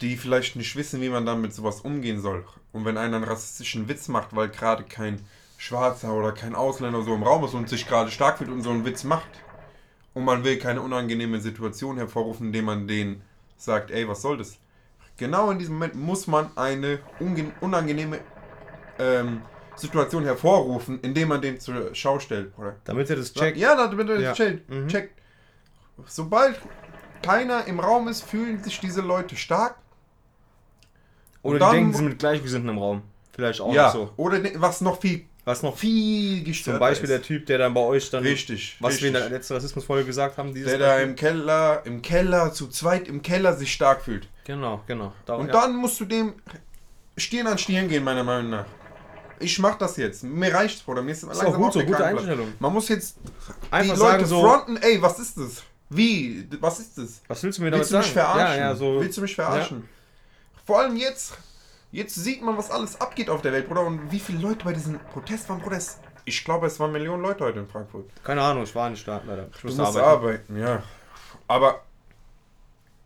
die vielleicht nicht wissen, wie man dann mit sowas umgehen soll. Und wenn einer einen rassistischen Witz macht, weil gerade kein Schwarzer oder kein Ausländer so im Raum ist und sich gerade stark fühlt und so einen Witz macht. Und man will keine unangenehme Situation hervorrufen, indem man den sagt, ey, was soll das? Genau in diesem Moment muss man eine unangenehme ähm, Situation hervorrufen, indem man den zur Schau stellt, oder? Damit er das checkt. Ja, damit er Ja. das checkt. Mhm. checkt. Sobald keiner im Raum ist, fühlen sich diese Leute stark. Oder die denken, sie sind mit Gleichgesinnten im Raum. Vielleicht auch ja. so. Oder ne- was noch viel, Was noch? viel gestörter Zum Beispiel der ist. Typ, der dann bei euch dann. Richtig. Was richtig. wir in der letzten Rassismusfolge gesagt haben. Der da im Keller, im Keller, zu zweit im Keller sich stark fühlt. Genau, genau. Darum, Und ja. dann musst du dem Stirn an Stirn gehen, meiner Meinung nach. Ich mach das jetzt. Mir reicht's, Bruder. Mir ist Ist auch gut so, gute Einstellung. Man muss jetzt Einfach die sagen Leute so. fronten, ey, was ist das? Wie? Was ist das? Was willst du mir damit Willst du mich sagen? verarschen? Ja, ja, so. Willst du mich verarschen? Vor allem jetzt. Jetzt sieht man, was alles abgeht auf der Welt, Bruder. Und wie viele Leute bei diesem Protest waren, Bruder. Ich glaube, es waren Millionen Leute heute in Frankfurt. Keine Ahnung, ich war nicht da, leider. Ich Du musste musst arbeiten. arbeiten. ja. Aber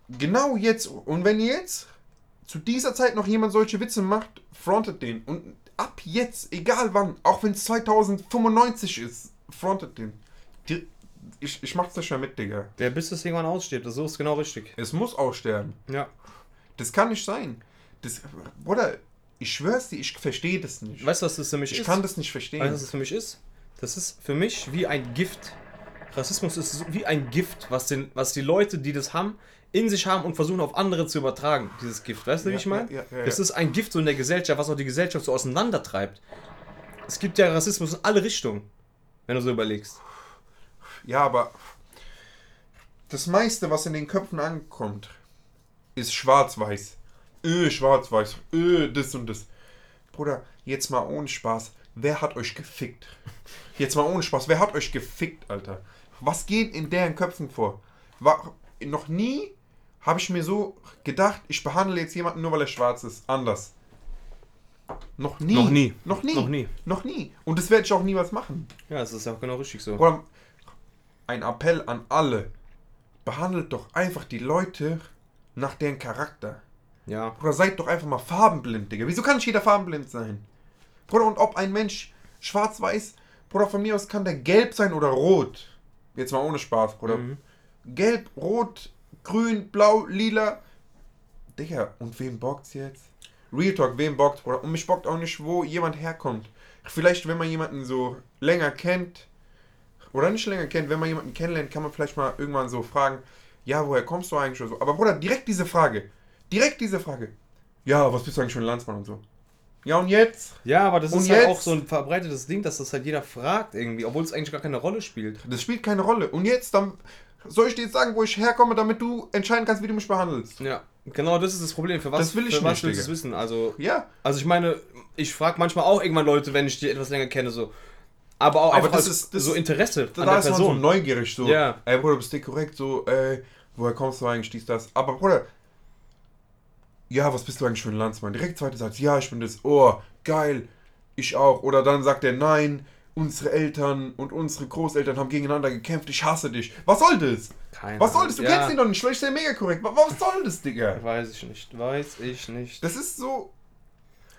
genau jetzt, und wenn jetzt zu dieser Zeit noch jemand solche Witze macht, frontet den. Und ab jetzt, egal wann, auch wenn es 2095 ist, frontet den. Die, ich, ich mach's nicht mehr mit, Digga. Der bis es irgendwann aussteht, das so ist genau richtig. Es muss aussterben. Ja. Das kann nicht sein. Das, Bruder, ich schwör's dir, ich verstehe das nicht. Weißt du, was das für mich ich ist? kann das nicht verstehen. Weißt du, was das für mich ist? Das ist für mich wie ein Gift. Rassismus ist wie ein Gift, was, den, was die Leute, die das haben, in sich haben und versuchen auf andere zu übertragen, dieses Gift. Weißt du, wie Ja, ich meine? ja, ja, ja, das ist ein Gift so in der Gesellschaft, was auch die Gesellschaft so auseinandertreibt. Es gibt ja Rassismus in alle Richtungen, wenn du so überlegst. Ja, aber das meiste, was in den Köpfen ankommt, ist schwarz-weiß. Öh, schwarz-weiß. Öh, das und das. Bruder, jetzt mal ohne Spaß. Wer hat euch gefickt? Jetzt mal ohne Spaß. Wer hat euch gefickt, Alter? Was geht in deren Köpfen vor? War, noch nie habe ich mir so gedacht, ich behandle jetzt jemanden nur, weil er schwarz ist. Anders. Noch nie. Noch nie. Noch nie. Noch nie. Noch nie. Und das werde ich auch niemals machen. Ja, das ist ja auch genau richtig so. Bruder, ein Appell an alle. Behandelt doch einfach die Leute nach deren Charakter. Ja. Bruder, seid doch einfach mal farbenblind, Digga. Wieso kann nicht jeder farbenblind sein? Bruder, und ob ein Mensch schwarz-weiß, Bruder, von mir aus kann der gelb sein oder rot. Jetzt mal ohne Spaß, Bruder. Mhm. Gelb, rot, grün, blau, lila. Digga, und wem bockt's jetzt? Real Talk, wem bockt, Bruder? Und mich bockt auch nicht, wo jemand herkommt. Vielleicht, wenn man jemanden so länger kennt, oder nicht länger kennt, wenn man jemanden kennenlernt, kann man vielleicht mal irgendwann so fragen, ja, woher kommst du eigentlich oder so. Aber Bruder, direkt diese Frage. Direkt diese Frage. Ja, was bist du eigentlich für ein Landsmann und so. Ja, und jetzt? Ja, aber das Und ist halt jetzt? auch so ein verbreitetes Ding, dass das halt jeder fragt irgendwie, obwohl es eigentlich gar keine Rolle spielt. Das spielt keine Rolle. Und jetzt, dann soll ich dir jetzt sagen, wo ich herkomme, damit du entscheiden kannst, wie du mich behandelst. Ja, genau das ist das Problem. Für was, Das will ich für was nicht, willst du es wissen? Also, Ja, also ich meine, ich frage manchmal auch irgendwann Leute, wenn ich die etwas länger kenne, so. Aber auch Aber einfach das ist- das- so Interesse da, an der ist man so Person. neugierig, so, Ja. ey Bruder, bist du korrekt, so, ey, woher kommst du eigentlich, dies, das. Aber Bruder, ja, was bist du eigentlich für ein Landsmann? Direkt zweite Satz, ja, ich bin das, oh, geil, ich auch. Oder dann sagt er, nein, unsere Eltern und unsere Großeltern haben gegeneinander gekämpft, ich hasse dich. Was soll das? Keine Was soll das? Du Ahnung. kennst ihn doch nicht, vielleicht ist der mega korrekt. Was, soll das, Digga? Weiß ich nicht, weiß ich nicht. Das ist so,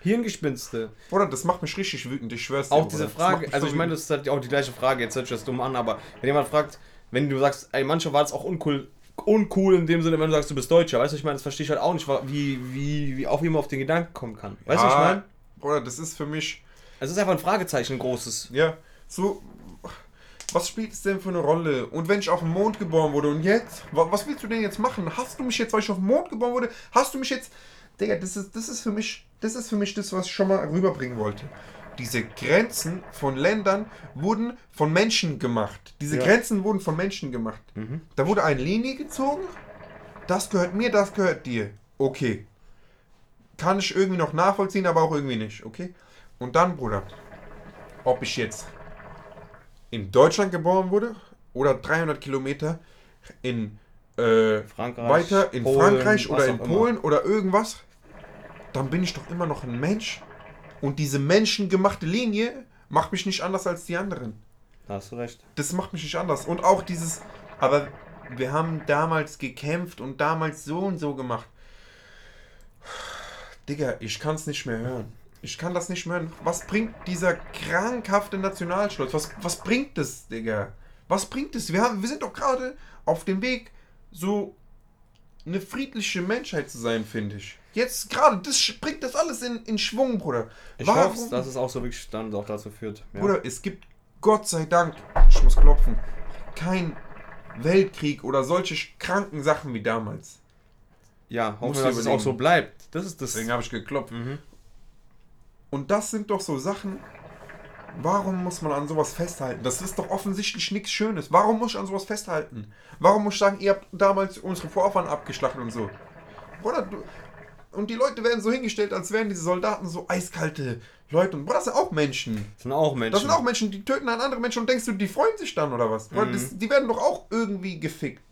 Hirngespinste. Bruder, das macht mich richtig wütend, ich schwör's dir. Auch diese Frage, also so ich meine, das ist halt auch die gleiche Frage, jetzt hört sich das dumm an, aber wenn jemand fragt, wenn du sagst, ey, manche war es auch uncool, uncool in dem Sinne, wenn du sagst, du bist Deutscher, weißt du, ich meine, das verstehe ich halt auch nicht, wie, wie, wie auch wie man auf den Gedanken kommen kann. Weißt du, was ich Ja, meine? Bruder, das ist für mich, Es ist einfach ein Fragezeichen, ein großes. ja, so, was spielt es denn für eine Rolle? Und wenn ich auf dem Mond geboren wurde und jetzt, wa- was willst du denn jetzt machen? Hast du mich jetzt, weil ich auf dem Mond geboren wurde, hast du mich jetzt, Digga, das ist, das ist für mich, das ist für mich das, was ich schon mal rüberbringen wollte. Diese Grenzen von Ländern wurden von Menschen gemacht. Diese Ja. Grenzen wurden von Menschen gemacht. Mhm. Da wurde eine Linie gezogen. Das gehört mir, das gehört dir. Okay. Kann ich irgendwie noch nachvollziehen, aber auch irgendwie nicht. Okay? Und dann, Bruder, ob ich jetzt in Deutschland geboren wurde oder 300 Kilometer in äh, Frankreich, weiter in Polen, Frankreich oder in auch immer. Polen oder irgendwas, dann bin ich doch immer noch ein Mensch. Und diese menschengemachte Linie macht mich nicht anders als die anderen. Da hast du recht. Das macht mich nicht anders. Und auch dieses, aber wir haben damals gekämpft und damals so und so gemacht. Digga, ich kann es nicht mehr hören. Ich kann das nicht mehr hören. Was bringt dieser krankhafte Nationalstolz? Was, was bringt das, Digga? Was bringt es? Wir, haben, wir sind doch gerade auf dem Weg, so eine friedliche Menschheit zu sein, finde ich. Jetzt gerade, das bringt das alles in, in Schwung, Bruder. Ich hoffe, dass es auch so wirklich dann auch dazu führt. Ja. Bruder, es gibt Gott sei Dank, ich muss klopfen, kein Weltkrieg oder solche kranken Sachen wie damals. ja, hoffen wir, dass es auch so bleibt. Das ist das. Deswegen habe ich geklopft. Mhm. Und das sind doch so Sachen, warum muss man an sowas festhalten? Das ist doch offensichtlich nichts Schönes. Warum muss ich an sowas festhalten? Warum muss ich sagen, ihr habt damals unsere Vorfahren abgeschlachtet und so? Bruder, du, und die Leute werden so hingestellt, als wären diese Soldaten so eiskalte Leute. Und das sind auch Menschen. Das sind auch Menschen. Das sind auch Menschen, die töten einen anderen Menschen und denkst du, die freuen sich dann oder was? Mhm. das, die werden doch auch irgendwie gefickt.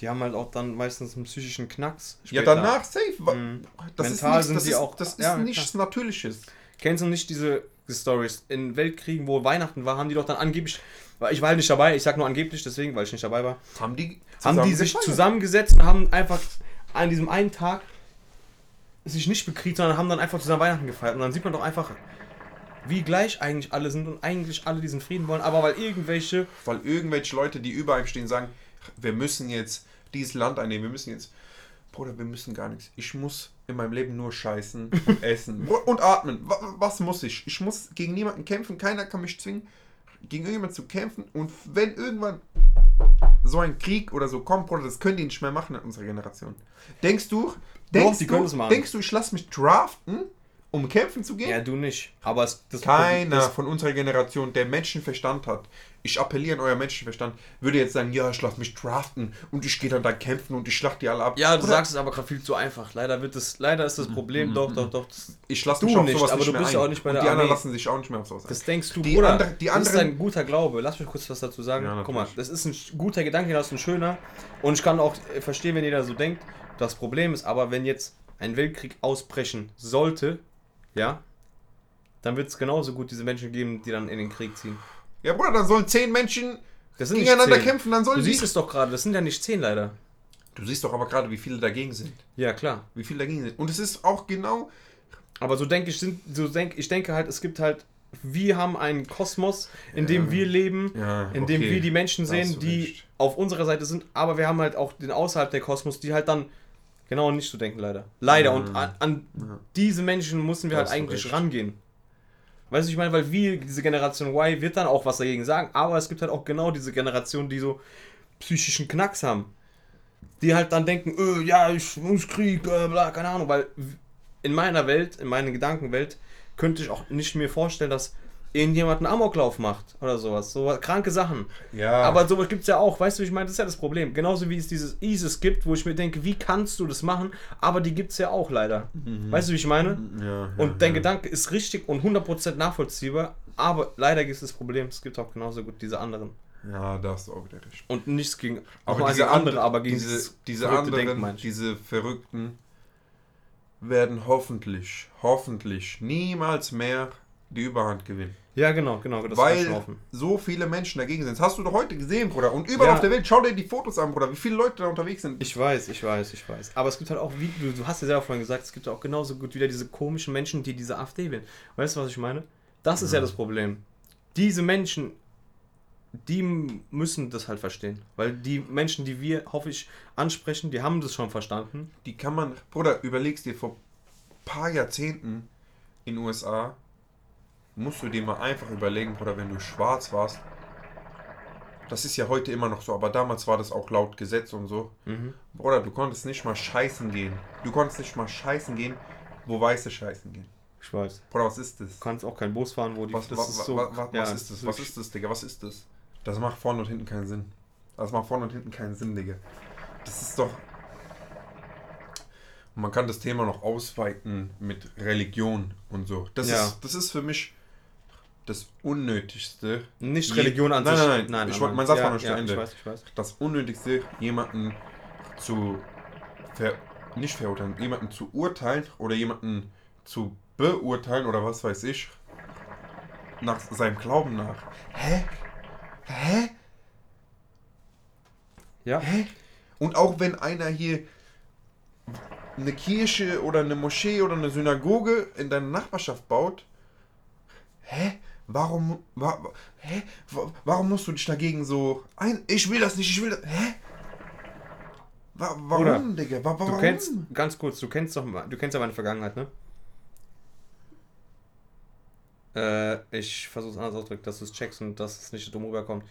Die haben halt auch dann meistens einen psychischen Knacks. Ja, später. danach safe. Mhm. Das Mental ist nichts, sind das die ist, auch- Das ist ja, nichts Natürliches. Kennst du nicht diese Stories? In Weltkriegen, wo Weihnachten war, haben die doch dann angeblich. weil Ich war halt nicht dabei, ich sag nur angeblich deswegen, weil ich nicht dabei war. Haben die, Haben die sich zusammengesetzt und haben einfach an diesem einen Tag sich nicht bekriegt, sondern haben dann einfach zusammen Weihnachten gefeiert. Und dann sieht man doch einfach, wie gleich eigentlich alle sind und eigentlich alle diesen Frieden wollen, aber weil irgendwelche. Weil irgendwelche Leute, die über einem stehen, sagen, wir müssen jetzt dieses Land einnehmen, wir müssen jetzt. Bruder, wir müssen gar nichts. Ich muss in meinem Leben nur scheißen und essen und atmen. Was muss ich? Ich muss gegen niemanden kämpfen, keiner kann mich zwingen, gegen irgendjemanden zu kämpfen. Und wenn irgendwann so ein Krieg oder so kommt, Bruder, das können die nicht mehr machen in unserer Generation. Denkst du, denkst, Doch, du, denkst du, ich lasse mich draften? um kämpfen zu gehen? Ja, du nicht. Aber es, das Keiner von unserer Generation, der Menschenverstand hat, ich appelliere an euer Menschenverstand, würde jetzt sagen, ja, ich lasse mich draften und ich gehe dann da kämpfen und ich schlachte die alle ab. Ja, du Oder? sagst es aber gerade viel zu einfach. Leider wird es, leider ist das Problem, mm -hmm. doch, doch, doch. Ich lasse mich auf nicht, sowas aber nicht du bist ja auch nicht bei der und die anderen lassen sich auch nicht mehr auf sowas ein. Das denkst du, die Bruder. Andere, die das anderen, ist ein guter Glaube. Lass mich kurz was dazu sagen. Ja, Guck mal, das ist ein guter Gedanke, das ist ein schöner. Und ich kann auch verstehen, wenn jeder so denkt. Das Problem ist aber, wenn jetzt ein Weltkrieg ausbrechen sollte, ja, dann wird es genauso gut diese Menschen geben, die dann in den Krieg ziehen. Ja, Bruder, dann sollen zehn Menschen gegeneinander kämpfen, dann sollen Du siehst es doch gerade, das sind ja nicht zehn leider. Du siehst doch aber gerade, wie viele dagegen sind. Ja, klar. Wie viele dagegen sind. Und es ist auch genau. Aber so denke ich, sind, so denk, ich denke halt, es gibt halt, wir haben einen Kosmos, in dem wir leben, ja, in dem wir die Menschen sehen, die recht. auf unserer Seite sind, aber wir haben halt auch den außerhalb der Kosmos, die halt dann genau nicht so denken, leider. Leider. Ja. Und an, an ja. diese Menschen müssen wir halt eigentlich recht. rangehen. Weißt du, ich meine, weil wir, diese Generation Y, wird dann auch was dagegen sagen, aber es gibt halt auch genau diese Generation, die so psychischen Knacks haben. Die halt dann denken, öh, ja, ich muss Krieg, äh, bla, keine Ahnung, weil in meiner Welt, in meiner Gedankenwelt, könnte ich auch nicht mir vorstellen, dass irgendjemand einen Amoklauf macht oder sowas. So kranke Sachen. Ja. Aber sowas gibt es ja auch. Weißt du, ich meine, das ist ja das Problem. Genauso wie es dieses ISIS gibt, wo ich mir denke, wie kannst du das machen? Aber die gibt es ja auch leider. Mhm. Weißt du, wie ich meine? Ja, ja, und dein ja. Gedanke ist richtig und 100% nachvollziehbar. Aber leider gibt es das Problem, es gibt auch genauso gut diese anderen. Ja, da hast du auch wieder recht. Und nichts gegen aber diese andere, aber gegen diese, diese anderen, Denken, diese Verrückten werden hoffentlich, hoffentlich niemals mehr die Überhand gewinnen. Ja, genau, genau. Weil so viele Menschen dagegen sind. Das hast du doch heute gesehen, Bruder. Und überall ja. auf der Welt, schau dir die Fotos an, Bruder, wie viele Leute da unterwegs sind. Ich weiß, ich weiß, ich weiß. Aber es gibt halt auch, wie du, du hast ja selber vorhin gesagt, es gibt auch genauso gut wieder diese komischen Menschen, die diese AfD wählen. Weißt du, was ich meine? Das ist ja, ja das Problem. Diese Menschen, die müssen das halt verstehen. Weil die Menschen, die wir, hoffe ich, ansprechen, die haben das schon verstanden. Die kann man, Bruder, überlegst dir, vor ein paar Jahrzehnten in den USA musst du dir mal einfach überlegen, Bruder, wenn du schwarz warst, das ist ja heute immer noch so, aber damals war das auch laut Gesetz und so. Mhm. Bruder, du konntest nicht mal scheißen gehen. Du konntest nicht mal scheißen gehen, wo Weiße scheißen gehen. Ich weiß. Bruder, was ist das? Du kannst auch kein Bus fahren, wo die. Was, das wa, ist so, wa, wa, ja, was ist das? Was ist das, Digga? Was ist das? Das macht vorne und hinten keinen Sinn. Das macht vorne und hinten keinen Sinn, Digga. Das ist doch. man kann das Thema noch ausweiten mit Religion und so. Das, ja. ist, das ist für mich das Unnötigste. Nicht Religion an nein, sich. Nein, nein, nein. Ich, mein Satz ja, war noch zu ja, Ende. Ich weiß, ich weiß. Das Unnötigste, jemanden zu ver nicht verurteilen, jemanden zu urteilen oder jemanden zu beurteilen oder was weiß ich, nach seinem Glauben nach. Hä? Hä? Ja. Hä? Und auch wenn einer hier eine Kirche oder eine Moschee oder eine Synagoge in deiner Nachbarschaft baut, hä? Warum, wa, hä? Warum musst du dich dagegen so ein. Ich will das nicht, ich will das. Hä? Wa warum, Oder, Digga? Wa warum? Du kennst, ganz kurz, du kennst doch, du kennst ja meine Vergangenheit, ne? Äh, ich versuche es anders auszudrücken, dass du es checkst und dass es nicht dumm rüberkommt.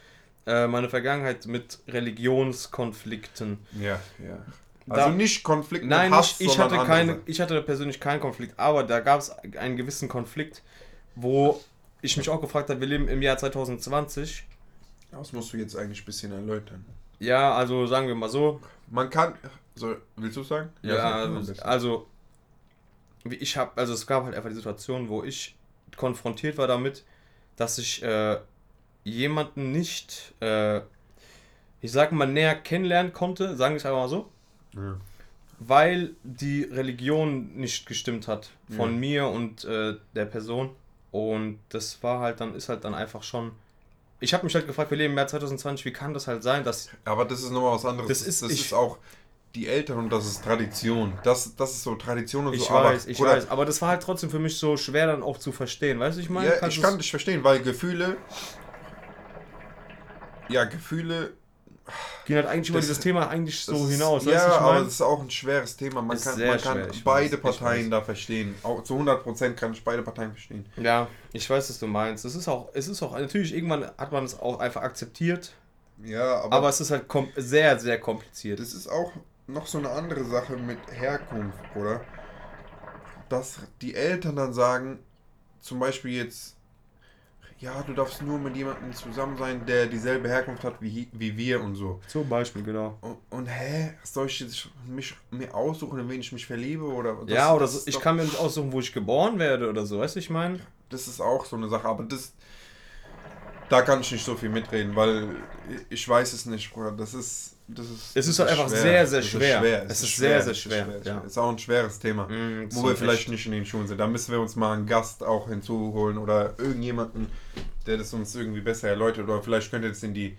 Äh, meine Vergangenheit mit Religionskonflikten. Ja, ja. Also da, nicht Konflikt nein, mit Hass, ich, ich hatte keine, ich hatte persönlich keinen Konflikt, aber da gab es einen gewissen Konflikt, wo ich mich auch gefragt habe, wir leben im Jahr 2020. Das musst du jetzt eigentlich ein bisschen erläutern. Ja, also sagen wir mal so. Man kann. So, willst du sagen? Ja, ja also, also ich habe, also es gab halt einfach die Situation, wo ich konfrontiert war damit, dass ich äh, jemanden nicht, äh, ich sag mal, näher kennenlernen konnte, sagen wir es einfach mal so. Ja. Weil die Religion nicht gestimmt hat von ja. mir und äh, der Person. Und das war halt dann, ist halt dann einfach schon. Ich habe mich halt gefragt, wir leben im Jahr 2020, wie kann das halt sein, dass. Aber das ist nochmal was anderes. Das ist, das ich, ist auch die Eltern und das ist Tradition. Das, das ist so Tradition und Ich so. weiß, aber, ich oder- weiß. Aber das war halt trotzdem für mich so schwer dann auch zu verstehen. Weißt du, ich meine? Ja, ich kann dich verstehen, weil Gefühle. Ja, Gefühle. Ging halt eigentlich über Das- dieses Thema eigentlich das so ist- hinaus. Ja, weißt du, ich aber mein? es ist auch ein schweres Thema. Man Ist kann, sehr man kann schwer, beide weiß, Parteien da verstehen. Auch zu 100% kann ich beide Parteien verstehen. Ja, ich weiß, was du meinst. Es ist auch, es ist auch, natürlich, irgendwann hat man es auch einfach akzeptiert, Ja, aber, aber es ist halt kom sehr, sehr kompliziert. das ist auch noch so eine andere Sache mit Herkunft, oder? Dass die Eltern dann sagen, zum Beispiel jetzt, ja, du darfst nur mit jemandem zusammen sein, der dieselbe Herkunft hat wie, wie wir und so. Zum Beispiel, genau. Und, und hä, soll ich jetzt mich mir aussuchen, in wen ich mich verliebe oder? Das- ja, oder so, ich doch- kann mir nicht aussuchen, wo ich geboren werde oder so, weißt du, ich meine? Das ist auch so eine Sache, aber das. Da kann ich nicht so viel mitreden, weil ich weiß es nicht, Bruder. Das ist. Das ist Es ist halt einfach sehr, sehr Das schwer. Es, Es ist, ist sehr, sehr es schwer, Ist, ja. ist auch ein schweres Thema. Mm, wo wir vielleicht echt. nicht in den Schulen sind. Da müssen wir uns mal einen Gast auch hinzuholen oder irgendjemanden, der das uns irgendwie besser erläutert. Oder vielleicht könnt ihr das in die,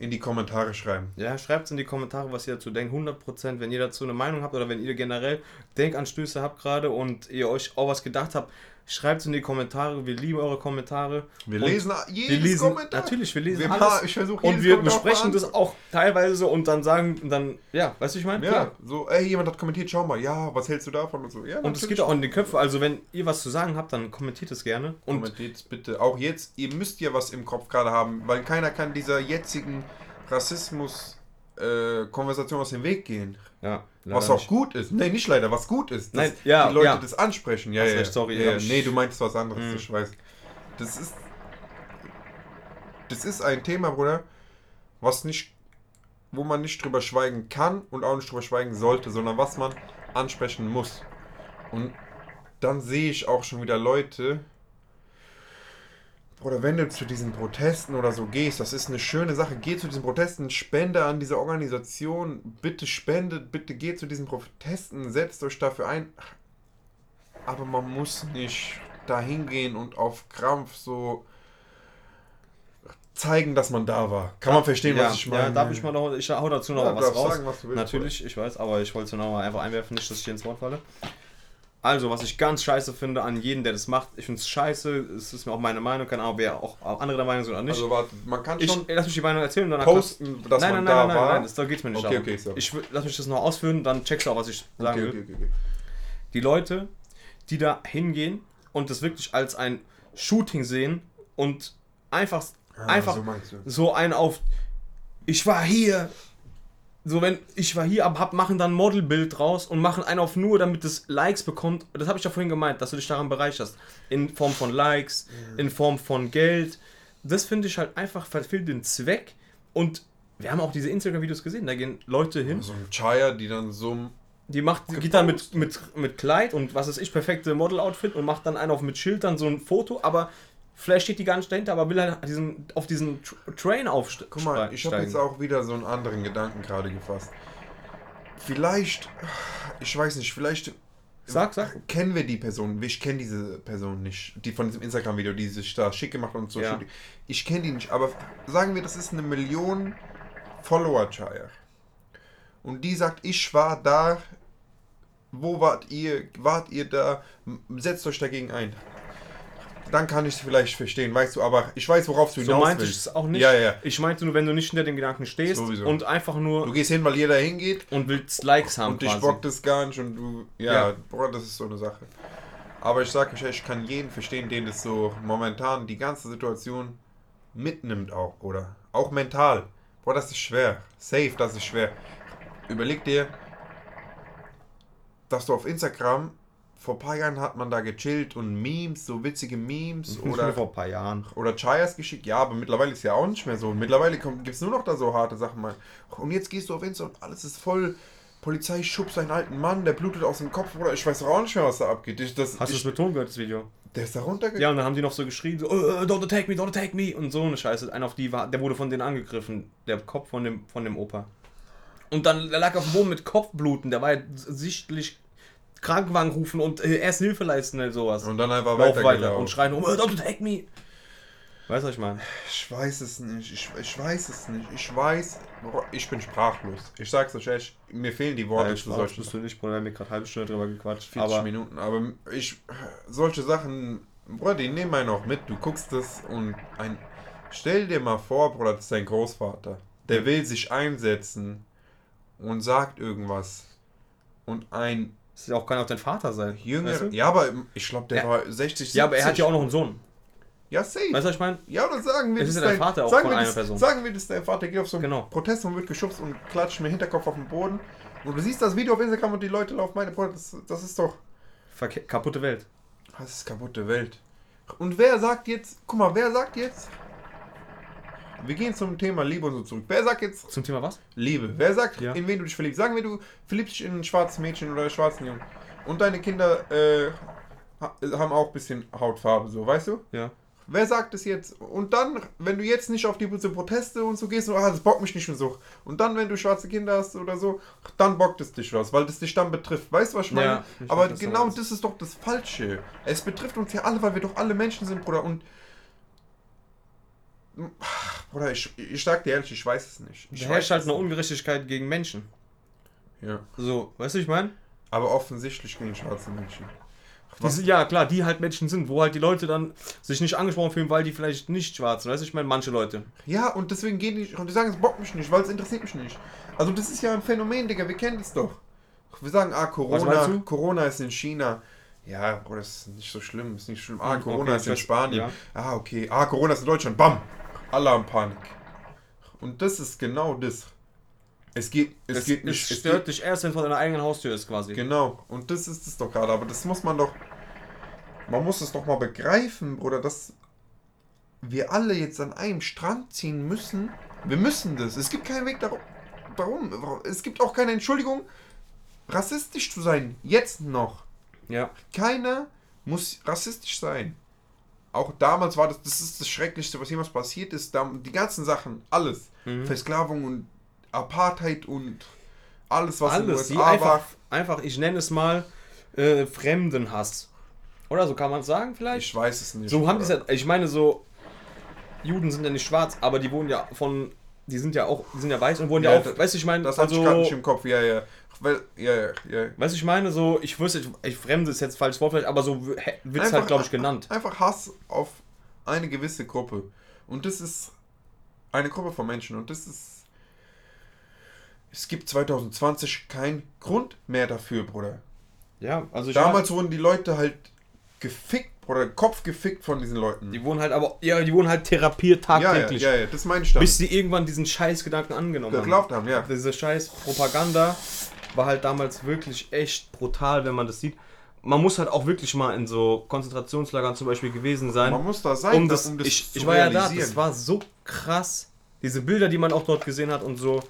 in die Kommentare schreiben. Ja, schreibt in die Kommentare, was ihr dazu denkt. 100%, wenn ihr dazu eine Meinung habt oder wenn ihr generell Denkanstöße habt gerade und ihr euch auch was gedacht habt, schreibt es in die Kommentare. Wir lieben eure Kommentare. Wir Und lesen jedes wir lesen, Kommentar. Natürlich, wir lesen Wir alles. ich versuche und wir Kommentar besprechen das auch teilweise und dann sagen, dann, ja, weißt du, ich meine? Ja, so, ey, jemand hat kommentiert, schau mal, ja, was hältst du davon und so. Ja, Und es geht auch in die Köpfe. Also, wenn ihr was zu sagen habt, dann kommentiert es gerne. Und Kommentiert bitte auch jetzt. Ihr müsst ja was im Kopf gerade haben, weil keiner kann dieser jetzigen Rassismus-Konversation aus dem Weg gehen. ja, was auch nicht. gut ist. Nee, nicht leider, was gut ist. Dass Nein, ja, die Leute ja. das ansprechen. Ja, ja, recht, sorry, ja, ja. Nee, du meinst was anderes, Mhm. ich weiß. Das ist. Das ist ein Thema, Bruder, was nicht. Wo man nicht drüber schweigen kann und auch nicht drüber schweigen sollte, sondern was man ansprechen muss. Und dann sehe ich auch schon wieder Leute. Oder wenn du zu diesen Protesten oder so gehst, das ist eine schöne Sache. Geh zu diesen Protesten, spende an diese Organisation. Bitte spendet, bitte geht zu diesen Protesten, setzt euch dafür ein. Aber man muss nicht da hingehen und auf Krampf so zeigen, dass man da war. Kann man verstehen, ja, was ich meine? Ja, darf ich mal noch, ich hau dazu noch Ja, was raus. sagen, was du willst, Natürlich, ich weiß, aber ich wollte es noch mal einfach einwerfen, nicht, dass ich hier ins Wort falle. Also, was ich ganz scheiße finde an jeden, der das macht, ich finde es scheiße, es ist mir auch meine Meinung, keine Ahnung, wer auch andere der Meinung sind oder nicht. Also warte, man kann ich, schon lass mich die Meinung erzählen und danach posten, dass nein, man nein, da nein, nein, war. nein, das, da geht's mir nicht Okay, darum. okay, sorry. Ich lass mich das noch ausführen, dann checkst du auch, was ich sagen okay, will. okay, okay. Die Leute, die da hingehen und das wirklich als ein Shooting sehen und einfach, Ah, einfach so so ein auf, ich war hier. So, wenn ich war hier, aber hab, machen dann ein Modelbild draus und machen einen auf nur, damit es Likes bekommt. Das habe ich ja vorhin gemeint, dass du dich daran bereicherst. In Form von Likes, in Form von Geld. Das finde ich halt einfach verfehlt den Zweck. Und wir haben auch diese Instagram-Videos gesehen, da gehen Leute hin. So ein Chaya, die dann so Die macht, die geht dann mit, mit, mit Kleid und was weiß ich, perfekte Model-Outfit und macht dann einen auf mit Schild, dann so ein Foto, aber vielleicht steht die gar nicht dahinter, aber will halt diesen, auf diesen Tr- Train aufsteigen. Guck mal, ich habe jetzt auch wieder so einen anderen Gedanken gerade gefasst. Vielleicht, ich weiß nicht, vielleicht Sag, sag. kennen wir die Person. Ich kenne diese Person nicht, die von diesem Instagram-Video, die sich da schick gemacht hat und so. Ja. Ich kenne die nicht, aber sagen wir, das ist eine Million follower chaya Und die sagt, ich war da. Wo wart ihr? Wart ihr da? Setzt euch dagegen ein. Dann kann ich es vielleicht verstehen, weißt du, aber ich weiß, worauf du So hinaus meinte ich willst. es auch nicht. Ja, ja. Ich meinte nur, wenn du nicht hinter dem Gedanken stehst Sowieso. und einfach Du nur gehst hin, weil jeder hingeht und willst Likes haben und dich quasi. bockt es gar nicht und du, ja, Ja. Bruder, das ist so eine Sache. Aber ich sag euch, ich kann jeden verstehen, den das so momentan die ganze Situation mitnimmt auch, oder? Auch mental. Boah, das ist schwer. Safe, das ist schwer. Überleg dir, dass du auf Instagram, vor ein paar Jahren hat man da gechillt und Memes, so witzige Memes oder vor ein paar Jahren. oder Chayas geschickt, ja, aber mittlerweile ist ja auch nicht mehr so. Mittlerweile gibt es nur noch da so harte Sachen, Mann. Und jetzt gehst du auf Insta und alles ist voll. Polizei schubst einen alten Mann, der blutet aus dem Kopf, oder ich weiß doch auch nicht mehr, was da abgeht. Ich, das, Hast du mit Ton gehört, das Video? der ist da runtergegangen. Ja, und dann haben die noch so geschrien, so, "Äh, don't attack me, don't attack me und so eine Scheiße. Einer auf die war, der wurde von denen angegriffen, der Kopf von dem, von dem Opa. Und dann der lag auf dem Boden mit Kopfbluten, der war ja sichtlich Krankenwagen rufen und äh, erst Hilfe leisten und sowas. Und dann einfach Lauf weiter weitergelaufen. und schreien um, "Äh, don't attack me. Weißt du, was ich meine? Ich weiß es nicht. Ich, ich weiß es nicht. Ich weiß. Ich bin sprachlos. Ich sag's euch echt. Mir fehlen die Worte Ja, ich solchen bist du nicht, Bruder, wir haben gerade eine halbe Stunde drüber gequatscht. 40 Aber Minuten. Aber ich. Solche Sachen. Bruder, die nehmen einen auch mit. Du guckst das und ein. Stell dir mal vor, Bruder, das ist dein Großvater. Der will sich einsetzen und sagt irgendwas. Und ein es auch kann auch dein Vater sein. Jünger. weißt du? Ja, aber ich glaube, der Ja. war 60, 70. Ja, aber er hat ja auch noch einen Sohn. Ja, safe. Weißt du, was ich meine? Ja, oder sagen wir, ist das ja dein Vater auch sagen von wir einer das, Person. Sagen wir, das ist dein Vater, geht auf so einen Genau. Protest und wird geschubst und klatscht mit dem Hinterkopf auf den Boden. Und du siehst das Video auf Instagram und die Leute laufen meine Bruder, das, das ist doch. Verke kaputte Welt. Das ist kaputte Welt. Und wer sagt jetzt, guck mal, wer sagt jetzt. Wir gehen zum Thema Liebe und so zurück. Wer sagt jetzt Zum Thema was? Liebe? Wer sagt, Ja. in wen du dich verliebst? Sagen wir, du verliebst dich in ein schwarzes Mädchen oder einen schwarzen Jungen. Und deine Kinder äh, ha- haben auch ein bisschen Hautfarbe, so, weißt du? Ja. Wer sagt es jetzt? Und dann, wenn du jetzt nicht auf die Proteste und so gehst, und, ah, das bockt mich nicht mehr so. Und dann, wenn du schwarze Kinder hast oder so, dann bockt es dich was, weil das dich dann betrifft. Weißt du, was ich meine? Ja, ich Aber genau meinst. das ist doch das Falsche. Es betrifft uns ja alle, weil wir doch alle Menschen sind, Bruder. Und. Bruder, ich, ich sag dir ehrlich, ich weiß es nicht. Ich Da herrscht weiß halt eine. Ungerechtigkeit gegen Menschen. Ja. So, weißt du, ich meine? Aber offensichtlich gegen schwarze Menschen. Die sind- Ja, klar, die halt Menschen sind, wo halt die Leute dann sich nicht angesprochen fühlen, weil die vielleicht nicht schwarz sind. Weißt du, ich meine, manche Leute. Ja, und deswegen gehen die, und die sagen, es bockt mich nicht, weil es interessiert mich nicht. Also das ist ja ein Phänomen, Digga, wir kennen das doch. Wir sagen, ah, Corona? Corona ist in China. Ja, Bro, das ist nicht so schlimm, ist nicht schlimm. Ah, Hm, Corona okay, ist in Spanien. ja. Ah, okay. Ah, Corona ist in Deutschland. Bam! Alle haben Panik. Und das ist genau das. Es geht, es, Es, geht es nicht. Es stört geht, dich erst, wenn es vor deiner eigenen Haustür ist, quasi. genau. Und das ist es doch gerade. Aber das muss man doch. Man muss es doch mal begreifen, Bruder, dass wir alle jetzt an einem Strand ziehen müssen. Wir müssen das. Es gibt keinen Weg darum. Warum? Es gibt auch keine Entschuldigung, rassistisch zu sein. Jetzt noch. Ja. Keiner muss rassistisch sein. Auch damals war das, das ist das Schrecklichste, was jemals passiert ist. Die ganzen Sachen, alles. Mhm. Versklavung und Apartheid und alles, was in den Alles, USA einfach, war. einfach, ich nenne es mal, äh, Fremdenhass. Oder so kann man es sagen vielleicht? Ich weiß es nicht. So haben die es Bruder. ja, ich meine so, Juden sind ja nicht schwarz, aber die wurden ja von, die sind ja auch, die sind ja weiß und wurden ja, Ja, auch, weißt du, ich meine, Das hatte also, ich gerade nicht im Kopf. Ja, ja. Weil, ja, ja, ja. weißt du, ich meine so, ich wüsste, ich, ich Fremde ist jetzt falsches Wort vielleicht, aber so wird es halt, glaube ich, genannt. Einfach Hass auf eine gewisse Gruppe. Und das ist eine Gruppe von Menschen. Und das ist. Es gibt 2020 keinen Grund mehr dafür, Bruder. Ja, also ich Damals wurden die Leute halt gefickt, oder Kopf gefickt von diesen Leuten. die wurden halt aber, ja, die wurden halt therapiert ja, ja, tagtäglich. ja, ja, das meine ich dann. Bis sie irgendwann diesen Scheißgedanken angenommen haben. geglaubt haben, ja. Diese scheiß Propaganda war halt damals wirklich echt brutal, wenn man das sieht. Man muss halt auch wirklich mal in so Konzentrationslagern zum Beispiel gewesen sein. Man muss da sein, um das, um das ich, zu ich war ja da, das war so krass. Diese Bilder, die man auch dort gesehen hat und so,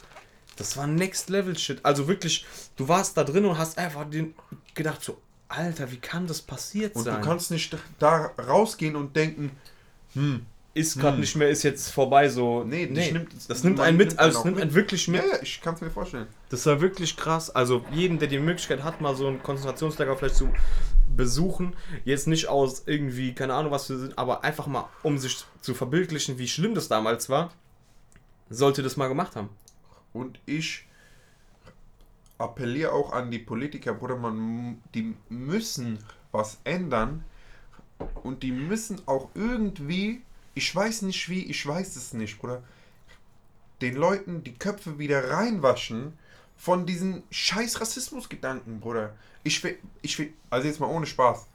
das war Next Level Shit. Also wirklich, du warst da drin und hast einfach den gedacht so, Alter, wie kann das passiert Und sein? du kannst nicht da rausgehen und denken, hm, ist gerade nicht mehr, ist jetzt vorbei so. Nee, dich nimmt- das nimmt einen mit, also es nimmt einen wirklich mit. ja, ja, ich kann es mir vorstellen. Das war wirklich krass. Also jeden, der die Möglichkeit hat, mal so ein Konzentrationslager vielleicht zu besuchen, jetzt nicht aus irgendwie, keine Ahnung was wir sind, aber einfach mal, um sich zu verbildlichen, wie schlimm das damals war, sollte das mal gemacht haben. Und ich appelliere auch an die Politiker, Bruder, man, die müssen was ändern und die müssen auch irgendwie, ich weiß nicht wie, ich weiß es nicht, Bruder, den Leuten die Köpfe wieder reinwaschen von diesen scheiß Rassismusgedanken, Bruder. Ich, ich, also jetzt mal ohne Spaß,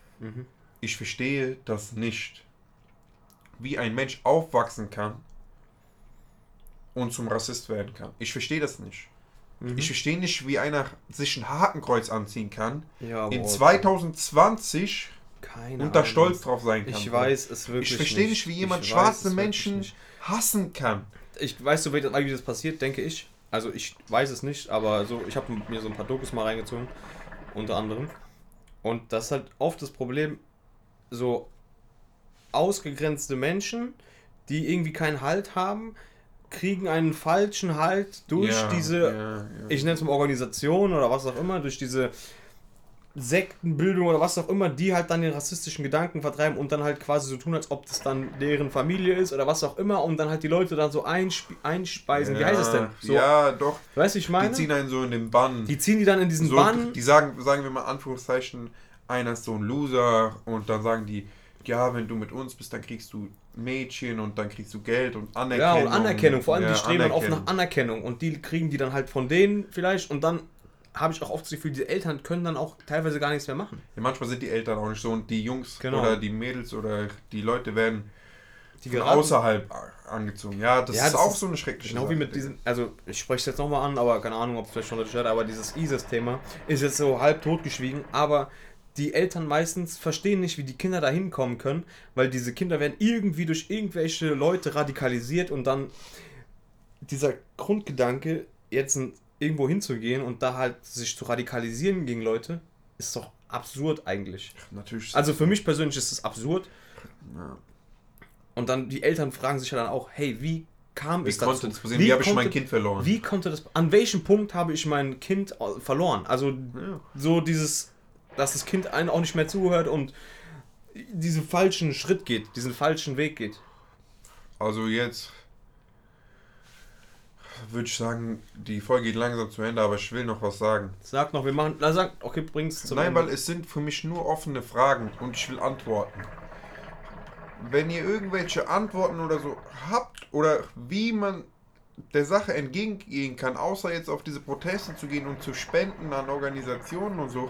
ich verstehe das nicht, wie ein Mensch aufwachsen kann und zum Rassist werden kann. Ich verstehe das nicht. Ich verstehe nicht, wie einer sich ein Hakenkreuz anziehen kann, Ja, in boah, 2020 keine und da Ahnung. stolz drauf sein kann. Ich weiß es wirklich Ich verstehe nicht, wie jemand schwarze Menschen hassen kann. Ich weiß so, das, wie das passiert, denke ich. Also ich weiß es nicht, aber so, ich habe mir so ein paar Dokus mal reingezogen, unter anderem. Und das ist halt oft das Problem, so ausgegrenzte Menschen, die irgendwie keinen Halt haben, kriegen einen falschen Halt durch Ja, diese, ja, ja. ich nenne es mal Organisation oder was auch immer, durch diese Sektenbildung oder was auch immer, die halt dann den rassistischen Gedanken vertreiben und dann halt quasi so tun, als ob das dann deren Familie ist oder was auch immer und dann halt die Leute dann so einspe einspeisen. Wie heißt das denn? So, Ja, doch. Weißt du, ich meine? Die ziehen einen so in den Bann. Die ziehen die dann in diesen so, Bann. Die sagen, sagen wir mal Anführungszeichen, einer ist so ein Loser und dann sagen die, ja, wenn du mit uns bist, dann kriegst du Mädchen und dann kriegst du Geld und Ja, Anerkennung. und Anerkennung. Vor allem, Ja, die streben dann oft nach Anerkennung. Und die kriegen die dann halt von denen vielleicht. Und dann habe ich auch oft das Gefühl, die Eltern können dann auch teilweise gar nichts mehr machen. Ja, manchmal sind die Eltern auch nicht so und die Jungs Genau. oder die Mädels oder die Leute werden Die von außerhalb angezogen. Ja, das Ja, ist das auch ist so eine schreckliche Genau wie Sache, mit diesem, also ich spreche es jetzt nochmal an, aber keine Ahnung, ob es vielleicht schon deutlich hört, aber dieses ISIS-Thema ist jetzt so halb totgeschwiegen, aber die Eltern meistens verstehen nicht, wie die Kinder da hinkommen können, weil diese Kinder werden irgendwie durch irgendwelche Leute radikalisiert und dann dieser Grundgedanke, jetzt ein- irgendwo hinzugehen und da halt sich zu radikalisieren gegen Leute, ist doch absurd eigentlich. Natürlich. Also für mich persönlich ist es absurd ja. und dann die Eltern fragen sich ja dann auch, hey, wie kam Wie es konnte dazu? das passieren? Wie, habe ich mein Kind verloren? Wie konnte das. An welchem Punkt habe ich mein Kind äh, verloren? Also Ja. so dieses, dass das Kind einen auch nicht mehr zuhört und diesen falschen Schritt geht, diesen falschen Weg geht. Also jetzt würde ich sagen, die Folge geht langsam zu Ende, aber ich will noch was sagen. Sag noch, wir machen. Na, sag, okay, bring's zum Nein, Ende. weil es sind für mich nur offene Fragen und ich will Antworten. Wenn ihr irgendwelche Antworten oder so habt oder wie man der Sache entgegengehen kann, außer jetzt auf diese Proteste zu gehen und zu spenden an Organisationen und so,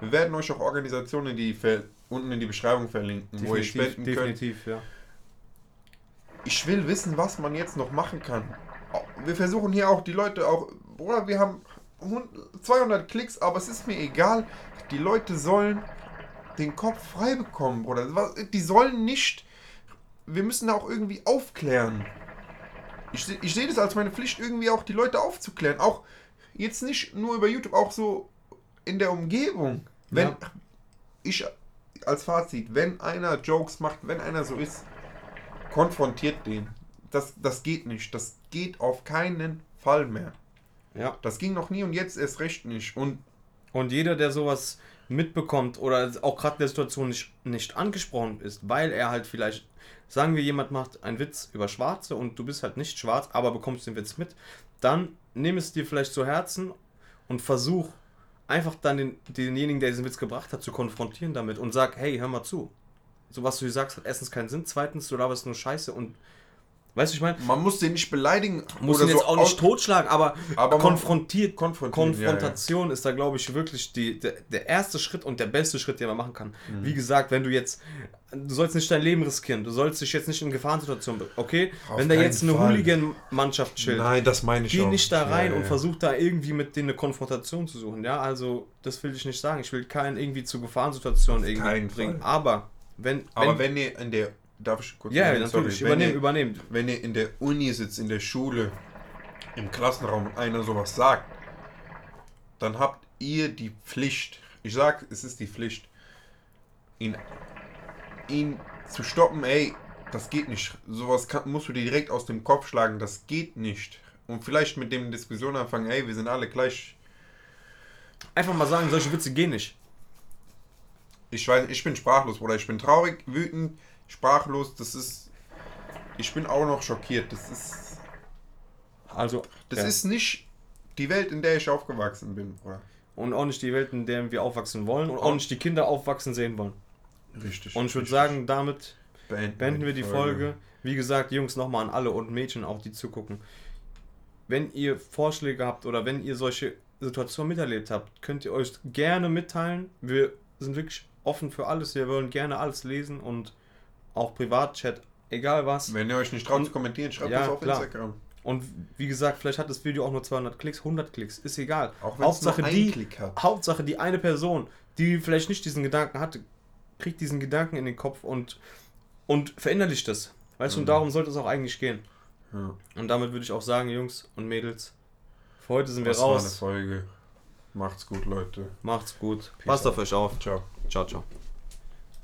wir werden euch auch Organisationen, die ver unten in die Beschreibung verlinken, wo ihr spenden könnt. definitiv, ja. Ich will wissen, was man jetzt noch machen kann. Wir versuchen hier auch die Leute auch, Bruder, wir haben 100 200 Klicks, aber es ist mir egal. Die Leute sollen den Kopf frei bekommen, Bruder. Die sollen nicht. Wir müssen auch irgendwie aufklären. Ich, ich sehe das als meine Pflicht, irgendwie auch die Leute aufzuklären. Auch jetzt nicht nur über YouTube, auch so in der Umgebung. Wenn Ja. ich als Fazit, wenn einer Jokes macht, wenn einer so ist, konfrontiert den. Das, das geht nicht. Das geht auf keinen Fall mehr. Ja. Das ging noch nie und jetzt erst recht nicht. Und Und jeder, der sowas mitbekommt oder auch gerade in der Situation nicht, nicht angesprochen ist, weil er halt vielleicht, sagen wir, jemand macht einen Witz über Schwarze und du bist halt nicht schwarz, aber bekommst den Witz mit, dann nimm es dir vielleicht zu Herzen und versuch einfach dann den, denjenigen, der diesen Witz gebracht hat, zu konfrontieren damit und sag, hey, hör mal zu. So was du hier sagst, hat erstens keinen Sinn, zweitens, du laberst nur Scheiße und weißt du, ich meine, man muss den nicht beleidigen. muss ihn jetzt so auch nicht totschlagen, aber, Aber konfrontiert, Konfrontation ist da, glaube ich, wirklich die, der, der erste Schritt und der beste Schritt, den man machen kann. Mhm. Wie gesagt, wenn du jetzt, du sollst nicht dein Leben riskieren, du sollst dich jetzt nicht in Gefahrensituationen, okay? Auf wenn da jetzt eine. Hooligan-Mannschaft chillt, Nein, das meine ich geh auch. nicht da rein Ja, und ja. versuch da irgendwie mit denen eine Konfrontation zu suchen, ja? Also, das will ich nicht sagen. Ich will keinen irgendwie zu Gefahrensituationen irgendwie bringen. Fall. Aber, wenn, Aber wenn ihr in der. Darf ich kurz ja, übernehmen? natürlich, Sorry. übernehmen, wenn ihr, übernehmen. wenn ihr in der Uni sitzt, in der Schule, im Klassenraum und einer sowas sagt, dann habt ihr die Pflicht, ich sag, es ist die Pflicht, ihn, ihn zu stoppen, ey, das geht nicht. Sowas kann, musst du dir direkt aus dem Kopf schlagen, das geht nicht. Und vielleicht mit dem Diskussion anfangen, ey, wir sind alle gleich. Einfach mal sagen, solche Witze gehen nicht. Ich weiß, ich bin sprachlos, Bruder. Ich bin traurig, wütend, sprachlos. Das ist. Ich bin auch noch schockiert. Das ist. Also, Das ja. ist nicht die Welt, in der ich aufgewachsen bin, Bruder. Und auch nicht die Welt, in der wir aufwachsen wollen und auch nicht die Kinder aufwachsen sehen wollen. Richtig. Und ich würde sagen, damit beenden, beenden wir die Folge. Wie gesagt, Jungs, nochmal an alle und Mädchen auch, die zugucken. Wenn ihr Vorschläge habt oder wenn ihr solche Situationen miterlebt habt, könnt ihr euch gerne mitteilen. Wir sind wirklich offen für alles. Wir wollen gerne alles lesen und auch Privatchat, egal was. Wenn ihr euch nicht traut zu kommentieren, schreibt Ja, das auf klar. Instagram. Und wie gesagt, vielleicht hat das Video auch nur 200 Klicks, 100 Klicks, ist egal. Auch wenn es nur Hauptsache die, Klick hat. Hauptsache die eine Person, die vielleicht nicht diesen Gedanken hatte, kriegt diesen Gedanken in den Kopf und, und verinnerlicht das. Weißt du, und Mhm. darum sollte es auch eigentlich gehen. Ja. Und damit würde ich auch sagen, Jungs und Mädels, für heute sind wir Das war eine raus. Folge. Macht's gut, Leute. Macht's gut. Peace Passt auf euch auf. Ciao. Ciao, ciao.